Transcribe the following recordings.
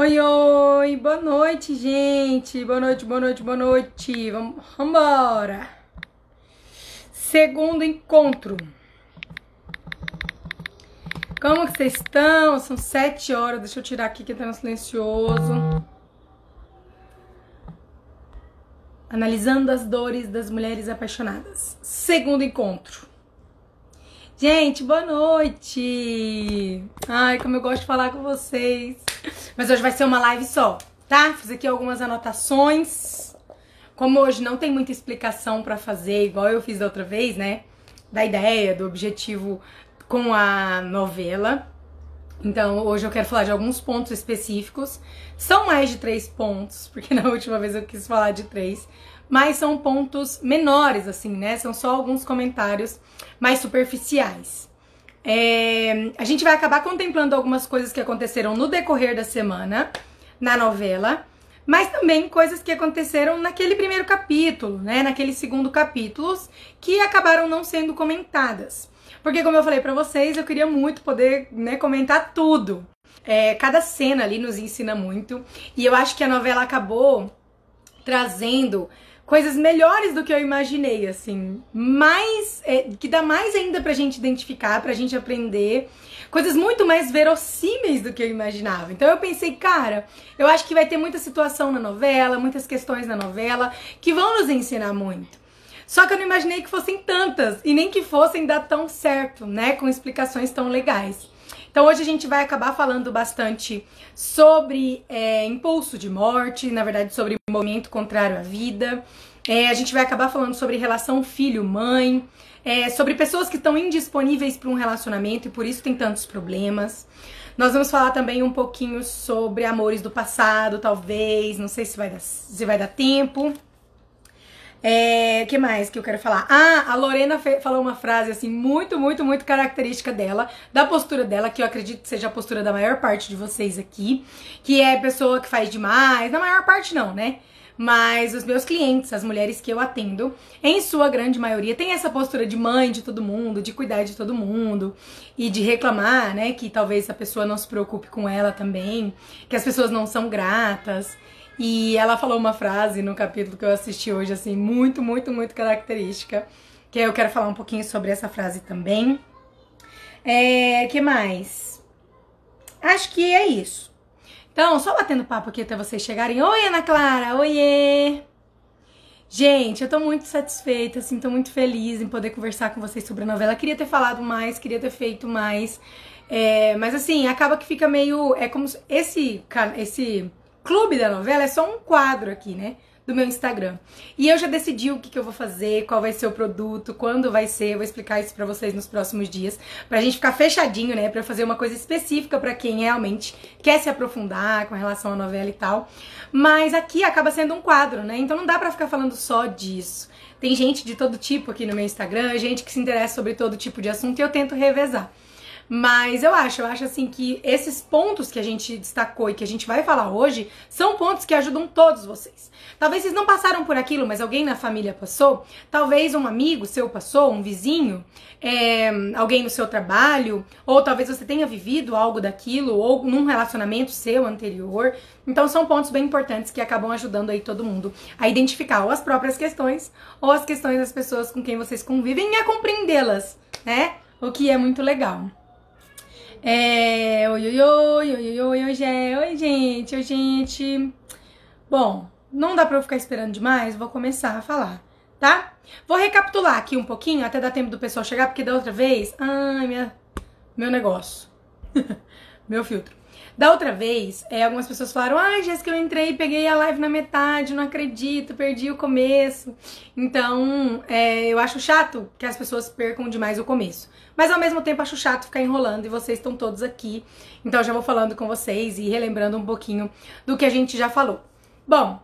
Oi, oi, boa noite, gente. Boa noite, boa noite, boa noite. Vamos embora. Segundo encontro. Como que vocês estão? São sete horas. Deixa eu tirar aqui que tá no silencioso. Analisando as dores das mulheres apaixonadas. Segundo encontro. Gente, boa noite! Ai, como eu gosto de falar com vocês. Mas hoje vai ser uma live só, tá? Fiz aqui algumas anotações. Como hoje não tem muita explicação para fazer, igual eu fiz da outra vez, né? Da ideia, do objetivo com a novela. Então, hoje eu quero falar de alguns pontos específicos. São mais de três pontos, porque na última vez eu quis falar de três mas são pontos menores, assim, né? São só alguns comentários mais superficiais. É, a gente vai acabar contemplando algumas coisas que aconteceram no decorrer da semana na novela, mas também coisas que aconteceram naquele primeiro capítulo, né? Naquele segundo capítulo, que acabaram não sendo comentadas. Porque, como eu falei para vocês, eu queria muito poder né, comentar tudo. É, cada cena ali nos ensina muito, e eu acho que a novela acabou trazendo coisas melhores do que eu imaginei, assim. Mais. É, que dá mais ainda pra gente identificar, pra gente aprender. Coisas muito mais verossímeis do que eu imaginava. Então eu pensei, cara, eu acho que vai ter muita situação na novela, muitas questões na novela que vão nos ensinar muito. Só que eu não imaginei que fossem tantas e nem que fossem dar tão certo, né? Com explicações tão legais. Então hoje a gente vai acabar falando bastante sobre é, impulso de morte, na verdade sobre movimento contrário à vida. É, a gente vai acabar falando sobre relação filho-mãe, é, sobre pessoas que estão indisponíveis para um relacionamento e por isso tem tantos problemas. Nós vamos falar também um pouquinho sobre amores do passado, talvez, não sei se vai dar, se vai dar tempo. É, que mais que eu quero falar? Ah, a Lorena falou uma frase assim muito, muito, muito característica dela, da postura dela, que eu acredito que seja a postura da maior parte de vocês aqui, que é pessoa que faz demais, na maior parte não, né? Mas os meus clientes, as mulheres que eu atendo, em sua grande maioria, tem essa postura de mãe de todo mundo, de cuidar de todo mundo e de reclamar, né, que talvez a pessoa não se preocupe com ela também, que as pessoas não são gratas. E ela falou uma frase no capítulo que eu assisti hoje, assim, muito, muito, muito característica. Que eu quero falar um pouquinho sobre essa frase também. É, que mais? Acho que é isso. Então, só batendo papo aqui até vocês chegarem. Oi, Ana Clara! Oiê! Gente, eu tô muito satisfeita, assim, tô muito feliz em poder conversar com vocês sobre a novela. Queria ter falado mais, queria ter feito mais. É, mas assim, acaba que fica meio. É como se esse, esse clube da novela é só um quadro aqui, né? Do meu Instagram. E eu já decidi o que, que eu vou fazer, qual vai ser o produto, quando vai ser. Eu vou explicar isso pra vocês nos próximos dias. Pra gente ficar fechadinho, né? Pra fazer uma coisa específica para quem realmente quer se aprofundar com relação à novela e tal. Mas aqui acaba sendo um quadro, né? Então não dá pra ficar falando só disso. Tem gente de todo tipo aqui no meu Instagram, gente que se interessa sobre todo tipo de assunto e eu tento revezar. Mas eu acho, eu acho assim que esses pontos que a gente destacou e que a gente vai falar hoje são pontos que ajudam todos vocês. Talvez vocês não passaram por aquilo, mas alguém na família passou. Talvez um amigo seu passou, um vizinho, é, alguém no seu trabalho, ou talvez você tenha vivido algo daquilo, ou num relacionamento seu anterior. Então são pontos bem importantes que acabam ajudando aí todo mundo a identificar ou as próprias questões ou as questões das pessoas com quem vocês convivem e a compreendê-las, né? O que é muito legal. É. Oi, oi, oi, oi, oi, oi, Gé. Oi, gente, oi, gente. Bom, não dá pra eu ficar esperando demais, vou começar a falar, tá? Vou recapitular aqui um pouquinho, até dar tempo do pessoal chegar, porque da outra vez. Ai, minha. Meu negócio. meu filtro. Da outra vez, é, algumas pessoas falaram: Ai, Jéssica, eu entrei, peguei a live na metade, não acredito, perdi o começo. Então, é, eu acho chato que as pessoas percam demais o começo. Mas ao mesmo tempo acho chato ficar enrolando e vocês estão todos aqui. Então, já vou falando com vocês e relembrando um pouquinho do que a gente já falou. Bom,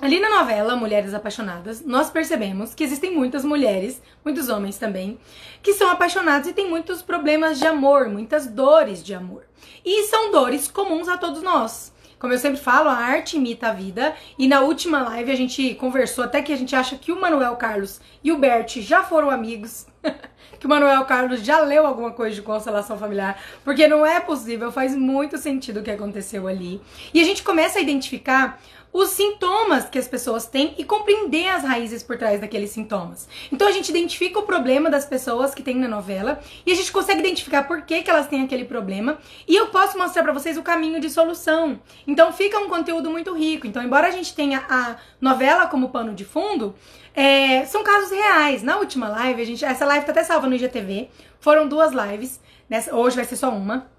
Ali na novela Mulheres Apaixonadas, nós percebemos que existem muitas mulheres, muitos homens também, que são apaixonados e têm muitos problemas de amor, muitas dores de amor. E são dores comuns a todos nós. Como eu sempre falo, a arte imita a vida. E na última live a gente conversou até que a gente acha que o Manuel Carlos e o Bert já foram amigos. que o Manuel Carlos já leu alguma coisa de constelação familiar, porque não é possível, faz muito sentido o que aconteceu ali. E a gente começa a identificar os sintomas que as pessoas têm e compreender as raízes por trás daqueles sintomas. Então a gente identifica o problema das pessoas que tem na novela e a gente consegue identificar por que, que elas têm aquele problema e eu posso mostrar para vocês o caminho de solução. Então fica um conteúdo muito rico. Então, embora a gente tenha a novela como pano de fundo, é, são casos reais. Na última live, a gente, essa live tá até salva no IGTV. Foram duas lives. Nessa, hoje vai ser só uma.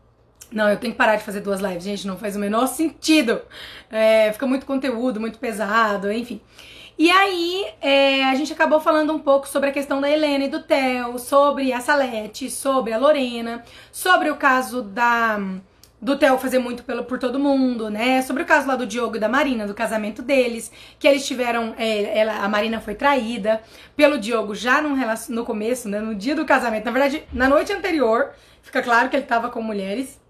Não, eu tenho que parar de fazer duas lives, gente, não faz o menor sentido. É, fica muito conteúdo, muito pesado, enfim. E aí, é, a gente acabou falando um pouco sobre a questão da Helena e do Theo, sobre a Salete, sobre a Lorena, sobre o caso da do Theo fazer muito pelo, por todo mundo, né? Sobre o caso lá do Diogo e da Marina, do casamento deles, que eles tiveram. É, ela, a Marina foi traída pelo Diogo já no, no começo, né? No dia do casamento. Na verdade, na noite anterior, fica claro que ele tava com mulheres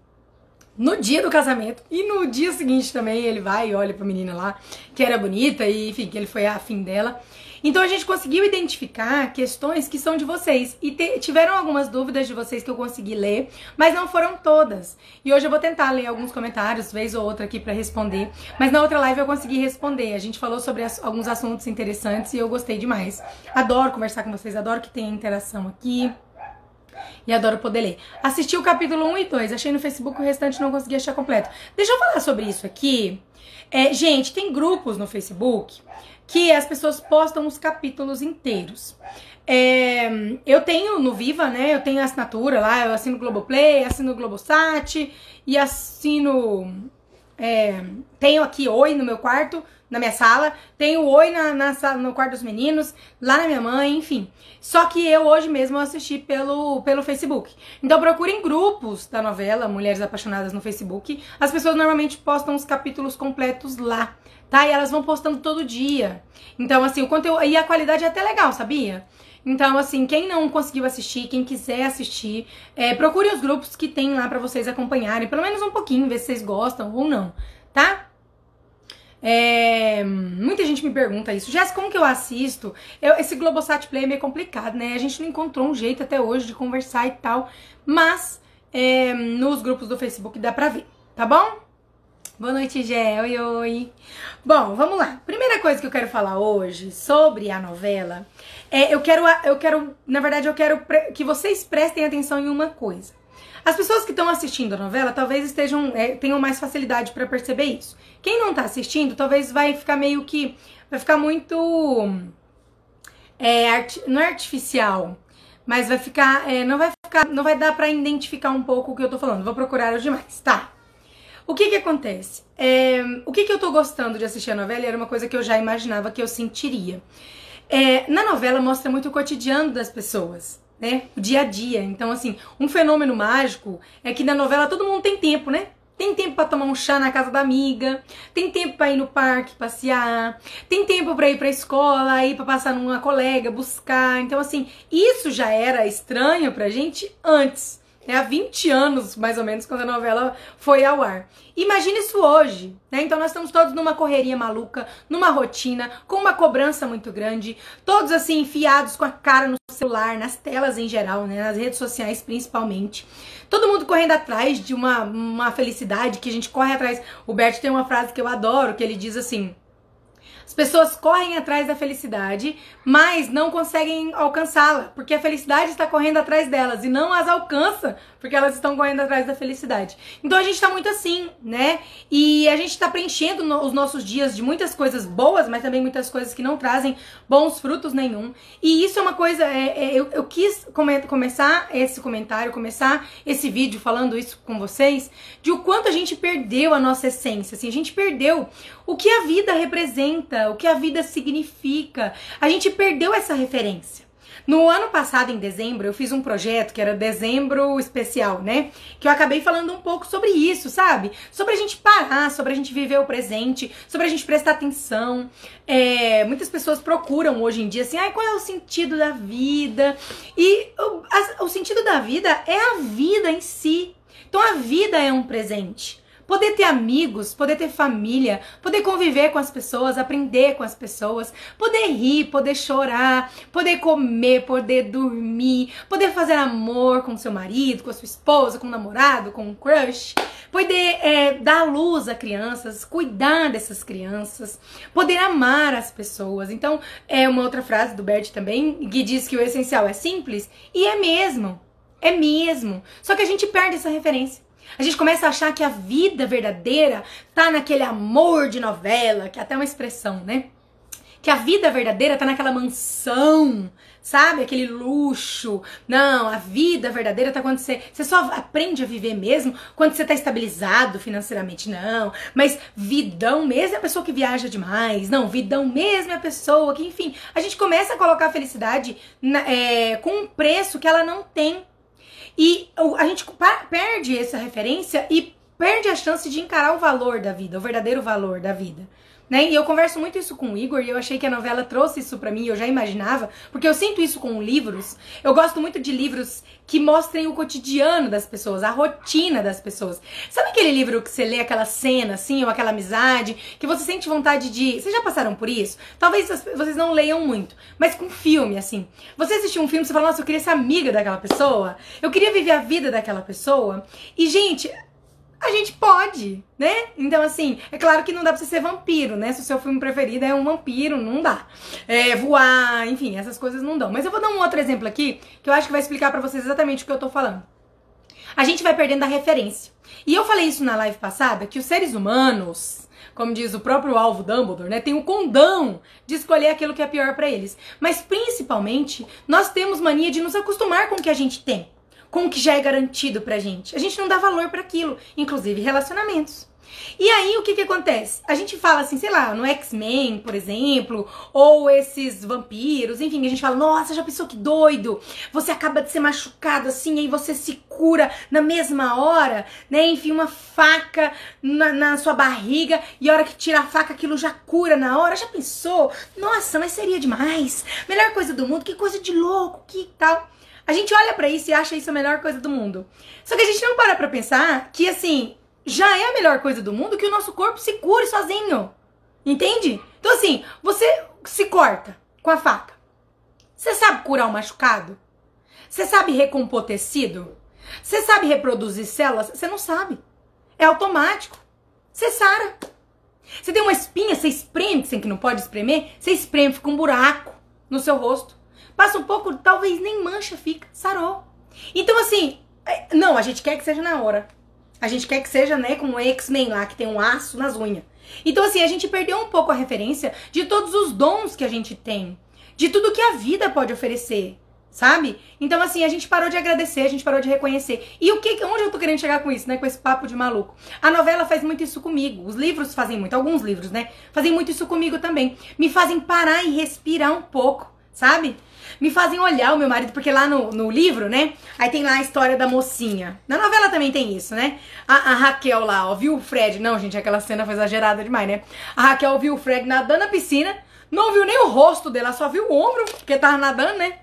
no dia do casamento e no dia seguinte também ele vai e olha pra menina lá que era bonita e enfim, que ele foi afim dela. Então a gente conseguiu identificar questões que são de vocês e te, tiveram algumas dúvidas de vocês que eu consegui ler, mas não foram todas. E hoje eu vou tentar ler alguns comentários, vez ou outra aqui para responder, mas na outra live eu consegui responder. A gente falou sobre as, alguns assuntos interessantes e eu gostei demais. Adoro conversar com vocês, adoro que tenha interação aqui. E adoro poder ler. Assisti o capítulo 1 e 2, achei no Facebook, o restante não consegui achar completo. Deixa eu falar sobre isso aqui. É, gente, tem grupos no Facebook que as pessoas postam os capítulos inteiros. É, eu tenho no Viva, né? Eu tenho assinatura lá, eu assino Globoplay, assino Globosat e assino. É, tenho aqui Oi no meu quarto na minha sala, tenho oi na, na sala, no quarto dos meninos, lá na minha mãe, enfim. Só que eu hoje mesmo assisti pelo, pelo Facebook. Então procurem grupos da novela Mulheres Apaixonadas no Facebook. As pessoas normalmente postam os capítulos completos lá, tá? E elas vão postando todo dia. Então, assim, o conteúdo. E a qualidade é até legal, sabia? Então, assim, quem não conseguiu assistir, quem quiser assistir, é, procure os grupos que tem lá para vocês acompanharem, pelo menos um pouquinho, ver se vocês gostam ou não, tá? É, muita gente me pergunta isso. Jéssica, como que eu assisto? Eu, esse Globosat Play é meio complicado, né? A gente não encontrou um jeito até hoje de conversar e tal. Mas é, nos grupos do Facebook dá pra ver, tá bom? Boa noite, Gé. Oi, oi. Bom, vamos lá. Primeira coisa que eu quero falar hoje sobre a novela é eu quero, eu quero, na verdade, eu quero que vocês prestem atenção em uma coisa. As pessoas que estão assistindo a novela talvez estejam é, tenham mais facilidade para perceber isso. Quem não tá assistindo talvez vai ficar meio que vai ficar muito é, art, não é artificial, mas vai ficar é, não vai ficar não vai dar para identificar um pouco o que eu tô falando. Vou procurar os demais, tá? O que que acontece? É, o que que eu tô gostando de assistir a novela era uma coisa que eu já imaginava que eu sentiria. É, na novela mostra muito o cotidiano das pessoas né? O dia a dia. Então, assim, um fenômeno mágico é que na novela todo mundo tem tempo, né? Tem tempo para tomar um chá na casa da amiga, tem tempo para ir no parque passear, tem tempo para ir para escola, ir para passar numa colega, buscar. Então assim, isso já era estranho pra gente antes né, há 20 anos, mais ou menos, quando a novela foi ao ar. Imagine isso hoje, né? Então nós estamos todos numa correria maluca, numa rotina, com uma cobrança muito grande, todos assim enfiados com a cara no celular, nas telas em geral, né, nas redes sociais principalmente. Todo mundo correndo atrás de uma, uma felicidade que a gente corre atrás. O Bert tem uma frase que eu adoro, que ele diz assim: as pessoas correm atrás da felicidade, mas não conseguem alcançá-la, porque a felicidade está correndo atrás delas e não as alcança, porque elas estão correndo atrás da felicidade. Então a gente está muito assim, né? E a gente está preenchendo no, os nossos dias de muitas coisas boas, mas também muitas coisas que não trazem bons frutos nenhum. E isso é uma coisa, é, é, eu, eu quis come, começar esse comentário, começar esse vídeo falando isso com vocês, de o quanto a gente perdeu a nossa essência, assim, a gente perdeu o que a vida representa, o que a vida significa. A gente perdeu essa referência. No ano passado, em dezembro, eu fiz um projeto que era dezembro especial, né? Que eu acabei falando um pouco sobre isso, sabe? Sobre a gente parar, sobre a gente viver o presente, sobre a gente prestar atenção. É, muitas pessoas procuram hoje em dia assim, ah, qual é o sentido da vida? E o, a, o sentido da vida é a vida em si. Então a vida é um presente. Poder ter amigos, poder ter família, poder conviver com as pessoas, aprender com as pessoas, poder rir, poder chorar, poder comer, poder dormir, poder fazer amor com seu marido, com a sua esposa, com o namorado, com o crush, poder é, dar luz a crianças, cuidar dessas crianças, poder amar as pessoas. Então, é uma outra frase do Bert também, que diz que o essencial é simples, e é mesmo. É mesmo. Só que a gente perde essa referência. A gente começa a achar que a vida verdadeira tá naquele amor de novela, que é até uma expressão, né? Que a vida verdadeira tá naquela mansão, sabe? Aquele luxo. Não, a vida verdadeira tá quando você. Você só aprende a viver mesmo quando você tá estabilizado financeiramente. Não. Mas vidão mesmo é a pessoa que viaja demais. Não, vidão mesmo é a pessoa que, enfim, a gente começa a colocar a felicidade na, é, com um preço que ela não tem. E a gente perde essa referência e perde a chance de encarar o valor da vida, o verdadeiro valor da vida. Né? E eu converso muito isso com o Igor e eu achei que a novela trouxe isso para mim, eu já imaginava, porque eu sinto isso com livros. Eu gosto muito de livros que mostrem o cotidiano das pessoas, a rotina das pessoas. Sabe aquele livro que você lê aquela cena assim, ou aquela amizade, que você sente vontade de. Vocês já passaram por isso? Talvez vocês não leiam muito, mas com filme assim. Você assistiu um filme, você fala: "Nossa, eu queria ser amiga daquela pessoa. Eu queria viver a vida daquela pessoa". E gente, a gente pode, né? Então, assim, é claro que não dá pra você ser vampiro, né? Se o seu filme preferido é um vampiro, não dá. É, voar, enfim, essas coisas não dão. Mas eu vou dar um outro exemplo aqui, que eu acho que vai explicar para vocês exatamente o que eu tô falando. A gente vai perdendo a referência. E eu falei isso na live passada, que os seres humanos, como diz o próprio alvo Dumbledore, né, tem o condão de escolher aquilo que é pior para eles. Mas principalmente, nós temos mania de nos acostumar com o que a gente tem com o que já é garantido pra gente. A gente não dá valor para aquilo, inclusive relacionamentos. E aí o que que acontece? A gente fala assim, sei lá, no X-Men, por exemplo, ou esses vampiros, enfim, a gente fala, nossa, já pensou que doido? Você acaba de ser machucado assim, aí você se cura na mesma hora, né? Enfim, uma faca na, na sua barriga e a hora que tira a faca aquilo já cura na hora. Já pensou? Nossa, mas seria demais. Melhor coisa do mundo, que coisa de louco, que tal. A gente olha para isso e acha isso a melhor coisa do mundo. Só que a gente não para pra pensar que, assim, já é a melhor coisa do mundo que o nosso corpo se cure sozinho. Entende? Então, assim, você se corta com a faca. Você sabe curar o machucado? Você sabe recompor tecido? Você sabe reproduzir células? Você não sabe. É automático. Você sara. Você tem uma espinha, você espreme, que não pode espremer, você espreme, fica um buraco no seu rosto. Passa um pouco, talvez nem mancha fica, sarou. Então, assim, é, não, a gente quer que seja na hora. A gente quer que seja, né, como o X-Men lá, que tem um aço nas unhas. Então, assim, a gente perdeu um pouco a referência de todos os dons que a gente tem. De tudo que a vida pode oferecer, sabe? Então, assim, a gente parou de agradecer, a gente parou de reconhecer. E o que, onde eu tô querendo chegar com isso, né? Com esse papo de maluco. A novela faz muito isso comigo. Os livros fazem muito, alguns livros, né? Fazem muito isso comigo também. Me fazem parar e respirar um pouco, sabe? Me fazem olhar o meu marido, porque lá no, no livro, né? Aí tem lá a história da mocinha. Na novela também tem isso, né? A, a Raquel lá, ó, viu o Fred. Não, gente, aquela cena foi exagerada demais, né? A Raquel viu o Fred nadando na piscina, não viu nem o rosto dela, só viu o ombro, porque tava nadando, né?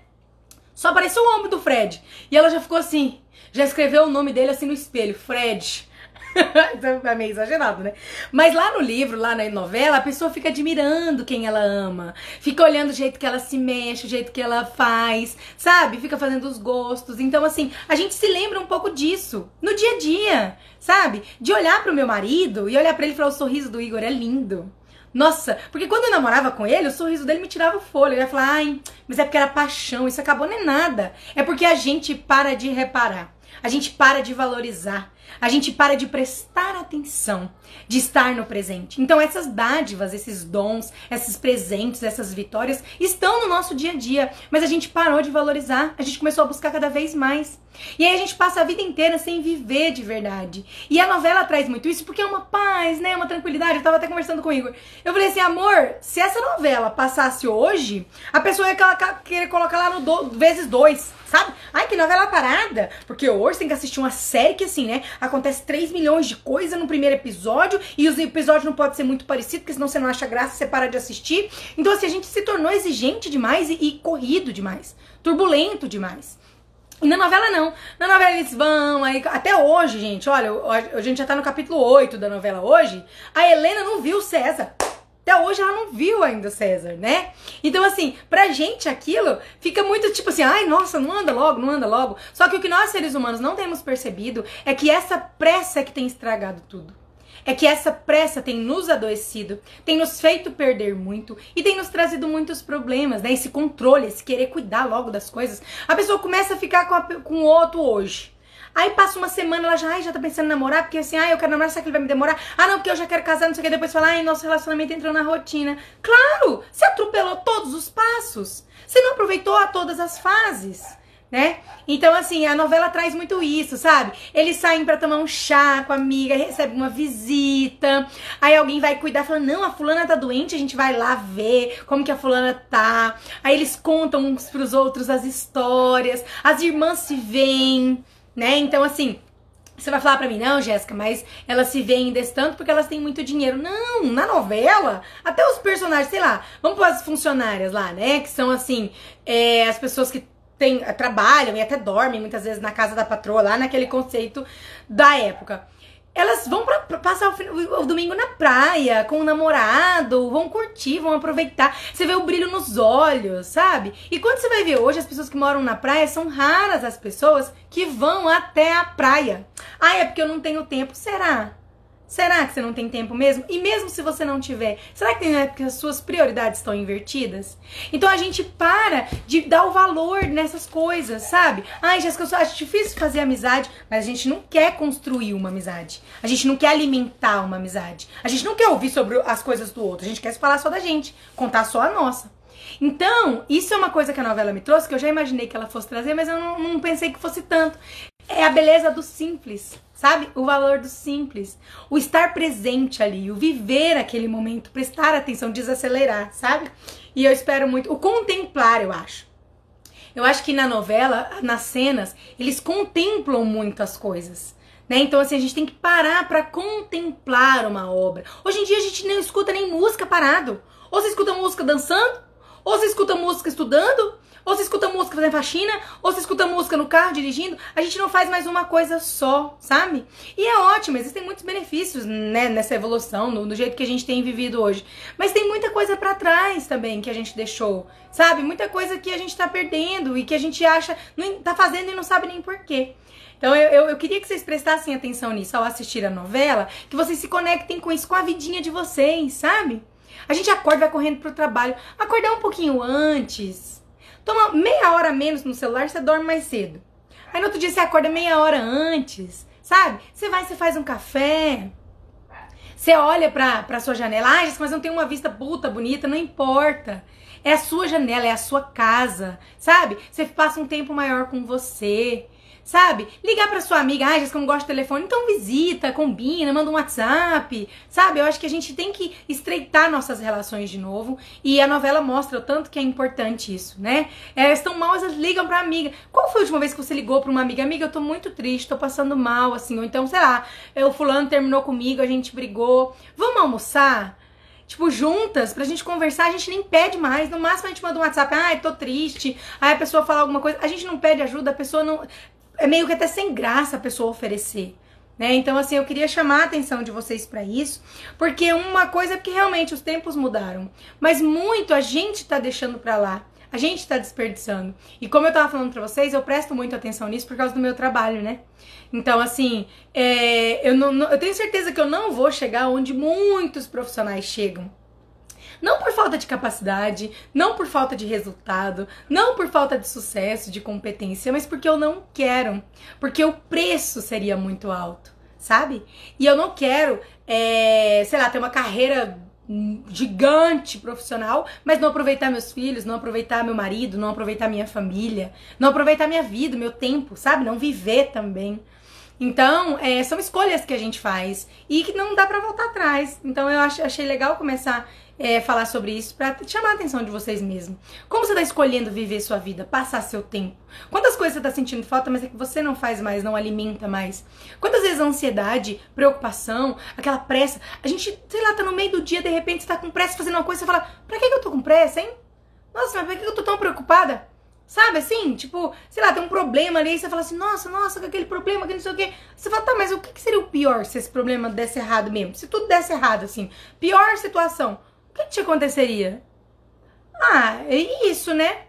Só apareceu o ombro do Fred. E ela já ficou assim, já escreveu o nome dele assim no espelho, Fred. Então, é meio exagerado, né? Mas lá no livro, lá na novela, a pessoa fica admirando quem ela ama. Fica olhando o jeito que ela se mexe, o jeito que ela faz, sabe? Fica fazendo os gostos. Então, assim, a gente se lembra um pouco disso no dia a dia, sabe? De olhar pro meu marido e olhar para ele e falar: o sorriso do Igor é lindo. Nossa, porque quando eu namorava com ele, o sorriso dele me tirava o fôlego. Eu ia falar, ai, mas é porque era paixão, isso acabou nem nada. É porque a gente para de reparar, a gente para de valorizar, a gente para de prestar atenção, de estar no presente. Então, essas dádivas, esses dons, esses presentes, essas vitórias estão no nosso dia a dia, mas a gente parou de valorizar, a gente começou a buscar cada vez mais. E aí a gente passa a vida inteira sem viver de verdade. E a novela traz muito isso porque é uma paz, né? Uma tranquilidade. Eu tava até conversando com o Igor. Eu falei assim, amor, se essa novela passasse hoje, a pessoa ia querer colocar lá no do, vezes dois, sabe? Ai, que novela parada. Porque hoje tem que assistir uma série que, assim, né? Acontece 3 milhões de coisas no primeiro episódio e os episódios não podem ser muito parecidos, porque senão você não acha graça, você para de assistir. Então, assim, a gente se tornou exigente demais e, e corrido demais, turbulento demais. E na novela não. Na novela eles vão, aí até hoje, gente, olha, a gente já tá no capítulo 8 da novela hoje. A Helena não viu César. Até hoje ela não viu ainda o César, né? Então, assim, pra gente aquilo fica muito tipo assim, ai, nossa, não anda logo, não anda logo. Só que o que nós seres humanos não temos percebido é que essa pressa que tem estragado tudo. É que essa pressa tem nos adoecido, tem nos feito perder muito e tem nos trazido muitos problemas, né? Esse controle, esse querer cuidar logo das coisas. A pessoa começa a ficar com, com o outro hoje. Aí passa uma semana, ela já, ai, já tá pensando em namorar, porque assim, ai, eu quero namorar, será que ele vai me demorar? Ah, não, porque eu já quero casar, não sei o que. Depois fala, ai, nosso relacionamento entrou na rotina. Claro! Você atropelou todos os passos. Você não aproveitou a todas as fases né? Então, assim, a novela traz muito isso, sabe? Eles saem para tomar um chá com a amiga, recebem uma visita, aí alguém vai cuidar, fala, não, a fulana tá doente, a gente vai lá ver como que a fulana tá. Aí eles contam uns pros outros as histórias, as irmãs se veem, né? Então, assim, você vai falar pra mim, não, Jéssica, mas elas se veem desse tanto porque elas têm muito dinheiro. Não, na novela, até os personagens, sei lá, vamos para as funcionárias lá, né? Que são assim, é, as pessoas que tem, trabalham e até dormem muitas vezes na casa da patroa, lá naquele conceito da época elas vão pra, pra passar o, o, domingo na praia com o namorado, vão curtir, vão aproveitar. Você vê o brilho nos olhos, sabe? E quando você vai ver hoje, as pessoas que moram na praia são raras as pessoas que vão até a praia. Ah, é porque eu não tenho tempo. Será? Será que você não tem tempo mesmo? E mesmo se você não tiver, será que tem época que as suas prioridades estão invertidas? Então a gente para de dar o valor nessas coisas, sabe? Ai, Jéssica, eu acho difícil fazer amizade, mas a gente não quer construir uma amizade. A gente não quer alimentar uma amizade. A gente não quer ouvir sobre as coisas do outro. A gente quer falar só da gente, contar só a nossa. Então, isso é uma coisa que a novela me trouxe, que eu já imaginei que ela fosse trazer, mas eu não, não pensei que fosse tanto. É a beleza do simples sabe? O valor do simples, o estar presente ali, o viver aquele momento, prestar atenção, desacelerar, sabe? E eu espero muito, o contemplar, eu acho. Eu acho que na novela, nas cenas, eles contemplam muitas coisas. Né? Então, assim, a gente tem que parar para contemplar uma obra. Hoje em dia a gente não escuta nem música parado. Ou você escuta música dançando, ou você escuta música estudando, ou você escuta música fazendo faxina, ou você escuta música no carro dirigindo. A gente não faz mais uma coisa só, sabe? E é ótimo, existem muitos benefícios né, nessa evolução, no, no jeito que a gente tem vivido hoje. Mas tem muita coisa para trás também que a gente deixou, sabe? Muita coisa que a gente tá perdendo e que a gente acha, não, tá fazendo e não sabe nem porquê. Então eu, eu, eu, queria que vocês prestassem atenção nisso ao assistir a novela, que vocês se conectem com isso, com a vidinha de vocês, sabe? A gente acorda, vai correndo pro trabalho, acordar um pouquinho antes, Toma meia hora menos no celular, você dorme mais cedo. Aí no outro dia você acorda meia hora antes, sabe? Você vai, você faz um café. Você olha pra, pra sua janela. Ah, mas não tem uma vista puta bonita, não importa. É a sua janela, é a sua casa, sabe? Você passa um tempo maior com você sabe? Ligar para sua amiga, ah, não gosta de telefone, então visita, combina, manda um WhatsApp, sabe? Eu acho que a gente tem que estreitar nossas relações de novo e a novela mostra o tanto que é importante isso, né? Elas estão mal, elas ligam pra amiga. Qual foi a última vez que você ligou pra uma amiga? Amiga, eu tô muito triste, tô passando mal, assim, ou então, sei lá, o fulano terminou comigo, a gente brigou, vamos almoçar? tipo, juntas, pra gente conversar, a gente nem pede mais. No máximo a gente manda um WhatsApp, ai, tô triste. Aí a pessoa fala alguma coisa, a gente não pede ajuda, a pessoa não é meio que até sem graça a pessoa oferecer. Né? Então, assim, eu queria chamar a atenção de vocês para isso, porque uma coisa é que realmente os tempos mudaram, mas muito a gente tá deixando para lá, a gente tá desperdiçando. E como eu tava falando para vocês, eu presto muito atenção nisso por causa do meu trabalho, né? Então, assim, é, eu, não, eu tenho certeza que eu não vou chegar onde muitos profissionais chegam. Não por falta de capacidade, não por falta de resultado, não por falta de sucesso, de competência, mas porque eu não quero. Porque o preço seria muito alto, sabe? E eu não quero, é, sei lá, ter uma carreira gigante profissional, mas não aproveitar meus filhos, não aproveitar meu marido, não aproveitar minha família, não aproveitar minha vida, meu tempo, sabe? Não viver também. Então, é, são escolhas que a gente faz e que não dá para voltar atrás. Então, eu achei legal começar é, falar sobre isso para chamar a atenção de vocês mesmo. Como você está escolhendo viver sua vida, passar seu tempo? Quantas coisas você está sentindo falta, mas é que você não faz mais, não alimenta mais? Quantas vezes a ansiedade, preocupação, aquela pressa, a gente, sei lá, tá no meio do dia, de repente está com pressa fazendo uma coisa, você fala, pra que, que eu tô com pressa, hein? Nossa, mas por que eu tô tão preocupada? Sabe assim? Tipo, sei lá, tem um problema ali, e você fala assim, nossa, nossa, com aquele problema, que não sei o quê. Você fala, tá, mas o que seria o pior se esse problema desse errado mesmo? Se tudo desse errado, assim, pior situação, o que, que te aconteceria? Ah, é isso, né?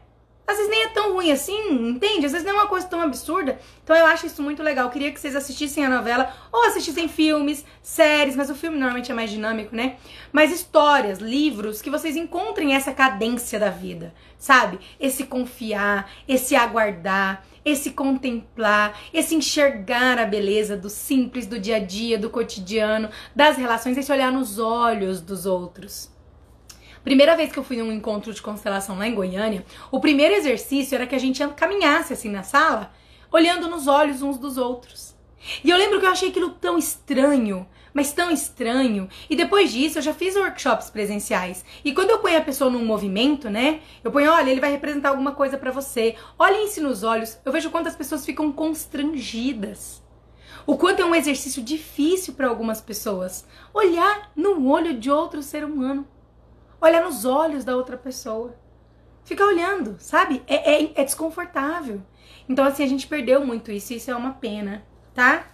Às vezes nem é tão ruim assim, entende? Às vezes não é uma coisa tão absurda. Então eu acho isso muito legal. Eu queria que vocês assistissem a novela ou assistissem filmes, séries, mas o filme normalmente é mais dinâmico, né? Mas histórias, livros, que vocês encontrem essa cadência da vida, sabe? Esse confiar, esse aguardar, esse contemplar, esse enxergar a beleza do simples, do dia a dia, do cotidiano, das relações, esse olhar nos olhos dos outros. Primeira vez que eu fui num encontro de constelação lá em Goiânia, o primeiro exercício era que a gente caminhasse assim na sala, olhando nos olhos uns dos outros. E eu lembro que eu achei aquilo tão estranho, mas tão estranho. E depois disso, eu já fiz workshops presenciais. E quando eu ponho a pessoa num movimento, né? Eu ponho, olha, ele vai representar alguma coisa para você. Olhem-se nos olhos. Eu vejo quantas pessoas ficam constrangidas. O quanto é um exercício difícil para algumas pessoas. Olhar no olho de outro ser humano olhar nos olhos da outra pessoa. Fica olhando, sabe? É, é, é desconfortável. Então, assim, a gente perdeu muito isso, e isso é uma pena, tá?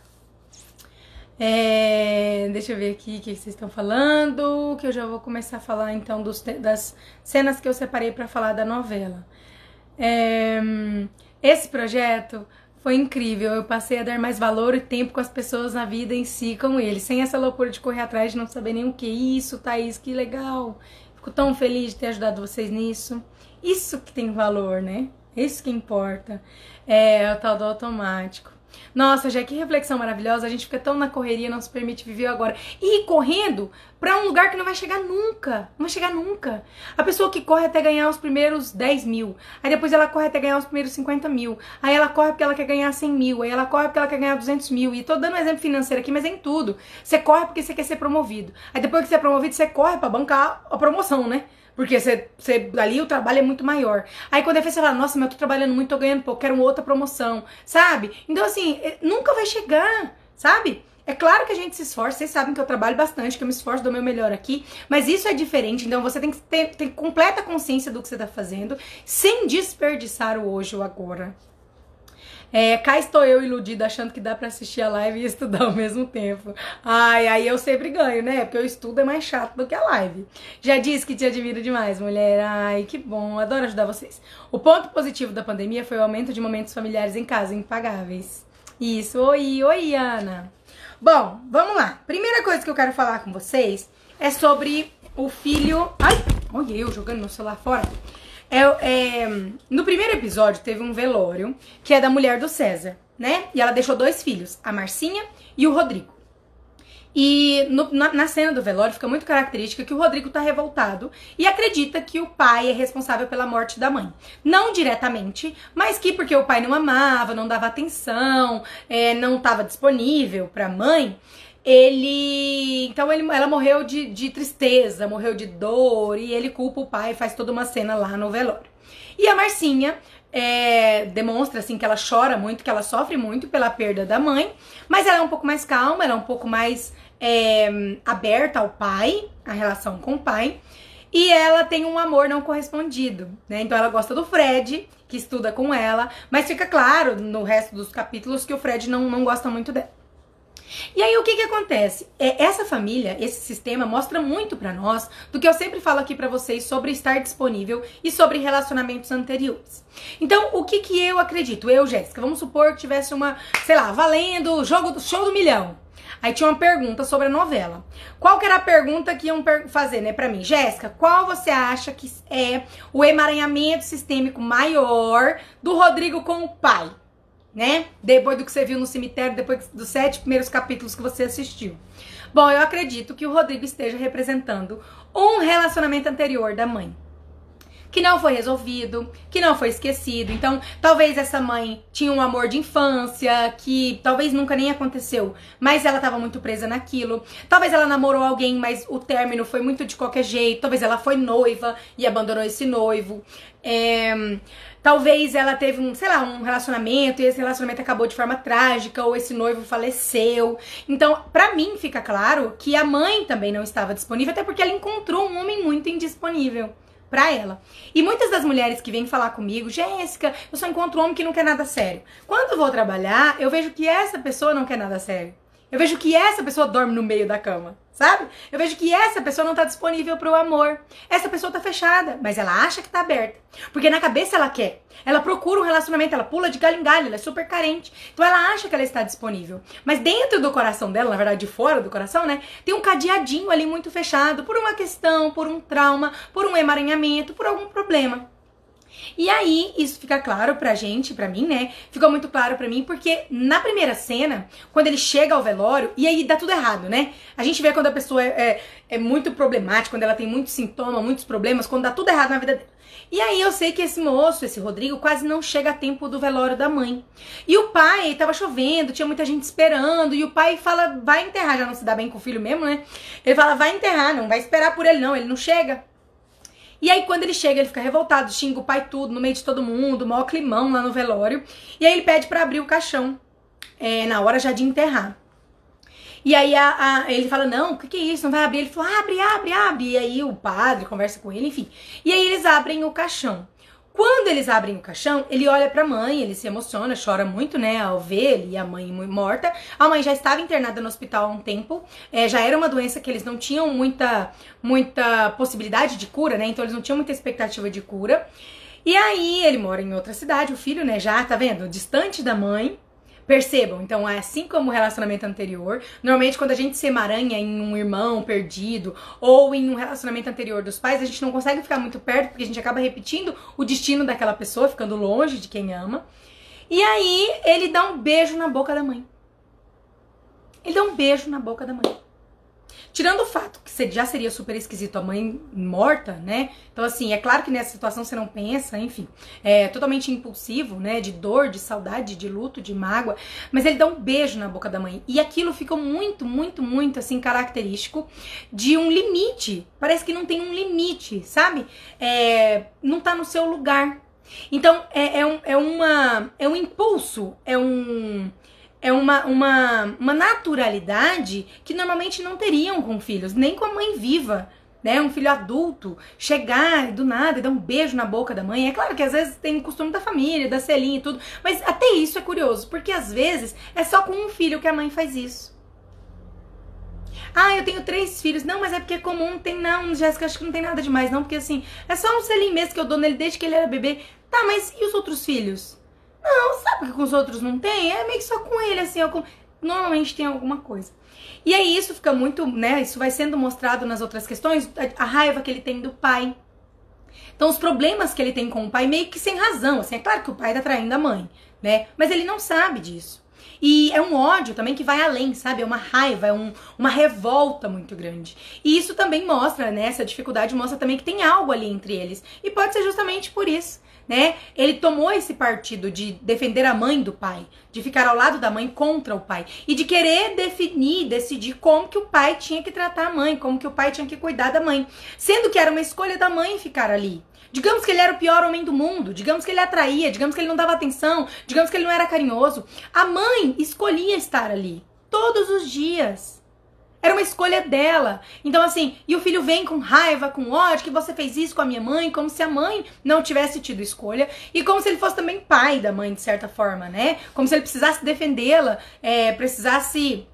É, deixa eu ver aqui o que vocês estão falando, que eu já vou começar a falar então dos, das cenas que eu separei para falar da novela. É, esse projeto foi incrível, eu passei a dar mais valor e tempo com as pessoas na vida em si, com eles, sem essa loucura de correr atrás de não saber nem o que. Isso, Thaís, que legal. Fico tão feliz de ter ajudado vocês nisso. Isso que tem valor, né? Isso que importa. É o tal do automático. Nossa, já que reflexão maravilhosa. A gente fica tão na correria, não se permite viver agora. E correndo para um lugar que não vai chegar nunca. Não vai chegar nunca. A pessoa que corre até ganhar os primeiros 10 mil. Aí depois ela corre até ganhar os primeiros 50 mil. Aí ela corre porque ela quer ganhar 100 mil. Aí ela corre porque ela quer ganhar 200 mil. E tô dando um exemplo financeiro aqui, mas é em tudo. Você corre porque você quer ser promovido. Aí depois que você é promovido, você corre para bancar a promoção, né? Porque você, você, ali o trabalho é muito maior. Aí quando é feito, você fala, nossa, mas eu tô trabalhando muito, tô ganhando pouco, quero outra promoção, sabe? Então, assim, é, nunca vai chegar, sabe? É claro que a gente se esforça, vocês sabem que eu trabalho bastante, que eu me esforço do meu melhor aqui, mas isso é diferente, então você tem que ter, ter completa consciência do que você tá fazendo, sem desperdiçar o hoje ou agora, é, cá estou eu iludida achando que dá para assistir a live e estudar ao mesmo tempo. Ai, aí eu sempre ganho, né? Porque o estudo é mais chato do que a live. Já disse que te admiro demais, mulher. Ai, que bom, adoro ajudar vocês. O ponto positivo da pandemia foi o aumento de momentos familiares em casa, impagáveis. Isso, oi, oi, Ana. Bom, vamos lá. Primeira coisa que eu quero falar com vocês é sobre o filho. Ai, olha eu jogando meu celular fora. É, é, no primeiro episódio teve um velório que é da mulher do César, né? E ela deixou dois filhos, a Marcinha e o Rodrigo. E no, na, na, cena do velório fica muito característica que o Rodrigo tá revoltado e acredita que o pai é responsável pela morte da mãe. Não diretamente, mas que porque o pai não amava, não dava atenção, é, não estava disponível pra mãe, ele. Então ele, ela morreu de, de tristeza, morreu de dor, e ele culpa o pai, faz toda uma cena lá no velório. E a Marcinha é, demonstra assim que ela chora muito, que ela sofre muito pela perda da mãe, mas ela é um pouco mais calma, ela é um pouco mais é, aberta ao pai, a relação com o pai. E ela tem um amor não correspondido, né? Então ela gosta do Fred, que estuda com ela, mas fica claro no resto dos capítulos que o Fred não, não gosta muito dela. E aí o que que acontece? É, essa família, esse sistema mostra muito para nós do que eu sempre falo aqui para vocês sobre estar disponível e sobre relacionamentos anteriores. Então, o que que eu acredito? Eu, Jéssica, vamos supor que tivesse uma, sei lá, valendo jogo do show do milhão. Aí tinha uma pergunta sobre a novela. Qual que era a pergunta que iam fazer, né, para mim? Jéssica, qual você acha que é o emaranhamento sistêmico maior do Rodrigo com o pai? Né? Depois do que você viu no cemitério, depois dos sete primeiros capítulos que você assistiu. Bom, eu acredito que o Rodrigo esteja representando um relacionamento anterior da mãe. Que não foi resolvido, que não foi esquecido. Então, talvez essa mãe tinha um amor de infância que talvez nunca nem aconteceu, mas ela estava muito presa naquilo. Talvez ela namorou alguém, mas o término foi muito de qualquer jeito. Talvez ela foi noiva e abandonou esse noivo. É Talvez ela teve um, sei lá, um relacionamento e esse relacionamento acabou de forma trágica ou esse noivo faleceu. Então, para mim fica claro que a mãe também não estava disponível, até porque ela encontrou um homem muito indisponível, pra ela. E muitas das mulheres que vêm falar comigo, Jéssica, eu só encontro um homem que não quer nada sério. Quando vou trabalhar, eu vejo que essa pessoa não quer nada sério. Eu vejo que essa pessoa dorme no meio da cama, sabe? Eu vejo que essa pessoa não tá disponível pro amor. Essa pessoa tá fechada, mas ela acha que tá aberta. Porque na cabeça ela quer. Ela procura um relacionamento, ela pula de galho em galho, ela é super carente. Então ela acha que ela está disponível. Mas dentro do coração dela, na verdade de fora do coração, né? Tem um cadeadinho ali muito fechado por uma questão, por um trauma, por um emaranhamento, por algum problema. E aí, isso fica claro pra gente, pra mim, né? Ficou muito claro pra mim, porque na primeira cena, quando ele chega ao velório, e aí dá tudo errado, né? A gente vê quando a pessoa é, é, é muito problemática, quando ela tem muitos sintomas, muitos problemas, quando dá tudo errado na vida dela. E aí eu sei que esse moço, esse Rodrigo, quase não chega a tempo do velório da mãe. E o pai, tava chovendo, tinha muita gente esperando, e o pai fala, vai enterrar, já não se dá bem com o filho mesmo, né? Ele fala, vai enterrar, não vai esperar por ele não, ele não chega. E aí, quando ele chega, ele fica revoltado, xinga o pai tudo, no meio de todo mundo, maior climão lá no velório. E aí ele pede para abrir o caixão, é, na hora já de enterrar. E aí a, a, ele fala, não, o que, que, é isso? Não vai abrir? Ele fala, abre, abre, abre. E aí o padre conversa com ele, enfim. E aí eles abrem o caixão. Quando eles abrem o caixão, ele olha pra mãe, ele se emociona, chora muito, né, ao ver ele e a mãe morta. A mãe já estava internada no hospital há um tempo, é, já era uma doença que eles não tinham muita, muita possibilidade de cura, né, então eles não tinham muita expectativa de cura. E aí ele mora em outra cidade, o filho, né, já, tá vendo, distante da mãe, Percebam, então, assim como o relacionamento anterior, normalmente quando a gente se emaranha em um irmão perdido ou em um relacionamento anterior dos pais, a gente não consegue ficar muito perto porque a gente acaba repetindo o destino daquela pessoa, ficando longe de quem ama. E aí ele dá um beijo na boca da mãe. Ele dá um beijo na boca da mãe. Tirando o fato que já seria super esquisito a mãe morta, né? Então, assim, é claro que nessa situação você não pensa, enfim. É totalmente impulsivo, né? De dor, de saudade, de luto, de mágoa. Mas ele dá um beijo na boca da mãe. E aquilo ficou muito, muito, muito, assim, característico de um limite. Parece que não tem um limite, sabe? É, não tá no seu lugar. Então, é, é, um, é, uma, é um impulso, é um é uma, uma, uma naturalidade que normalmente não teriam com filhos, nem com a mãe viva. Né, um filho adulto chegar do nada e dar um beijo na boca da mãe. É claro que às vezes tem costume da família, da selinha e tudo, mas até isso é curioso, porque às vezes é só com um filho que a mãe faz isso. Ah, eu tenho três filhos. Não, mas é porque é comum, tem não, Jéssica, acho que não tem nada demais, não, porque assim, é só um selinho mesmo que eu dou nele desde que ele era bebê. Tá, mas e os outros filhos? Não, sabe que com os outros não tem? É meio que só com ele, assim, com... normalmente tem alguma coisa. E aí isso fica muito, né? Isso vai sendo mostrado nas outras questões, a, a raiva que ele tem do pai. Então, os problemas que ele tem com o pai, meio que sem razão. Assim, é claro que o pai tá traindo a mãe, né? Mas ele não sabe disso. E é um ódio também que vai além, sabe? É uma raiva, é um, uma revolta muito grande. E isso também mostra, né? Essa dificuldade mostra também que tem algo ali entre eles. E pode ser justamente por isso né? Ele tomou esse partido de defender a mãe do pai, de ficar ao lado da mãe contra o pai e de querer definir, decidir como que o pai tinha que tratar a mãe, como que o pai tinha que cuidar da mãe, sendo que era uma escolha da mãe ficar ali. Digamos que ele era o pior homem do mundo, digamos que ele atraía, digamos que ele não dava atenção, digamos que ele não era carinhoso. A mãe escolhia estar ali todos os dias. Era uma escolha dela. Então, assim, e o filho vem com raiva, com ódio, que você fez isso com a minha mãe, como se a mãe não tivesse tido escolha. E como se ele fosse também pai da mãe, de certa forma, né? Como se ele precisasse defendê-la, é, precisasse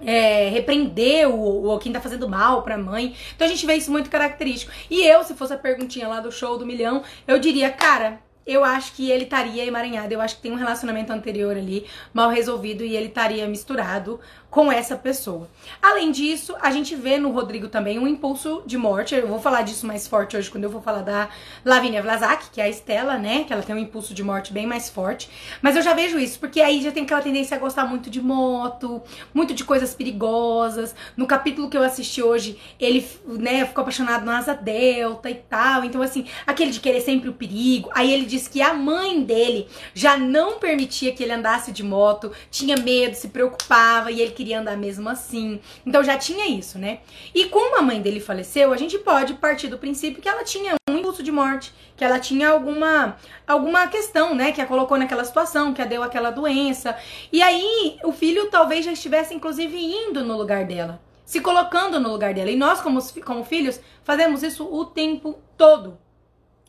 é, repreender o, o quem tá fazendo mal pra mãe. Então a gente vê isso muito característico. E eu, se fosse a perguntinha lá do show do milhão, eu diria, cara, eu acho que ele estaria emaranhado. Eu acho que tem um relacionamento anterior ali mal resolvido e ele estaria misturado com essa pessoa. Além disso, a gente vê no Rodrigo também um impulso de morte. Eu vou falar disso mais forte hoje quando eu vou falar da Lavínia Vlasak, que é a Estela, né? Que ela tem um impulso de morte bem mais forte. Mas eu já vejo isso, porque aí já tem aquela tendência a gostar muito de moto, muito de coisas perigosas. No capítulo que eu assisti hoje, ele, né, ficou apaixonado na asa delta e tal. Então, assim, aquele de querer sempre o perigo. Aí ele disse que a mãe dele já não permitia que ele andasse de moto, tinha medo, se preocupava e ele queria queria andar mesmo assim. Então já tinha isso, né? E como a mãe dele faleceu, a gente pode partir do princípio que ela tinha um impulso de morte, que ela tinha alguma alguma questão, né, que a colocou naquela situação, que a deu aquela doença. E aí o filho talvez já estivesse inclusive indo no lugar dela, se colocando no lugar dela. E nós como como filhos fazemos isso o tempo todo.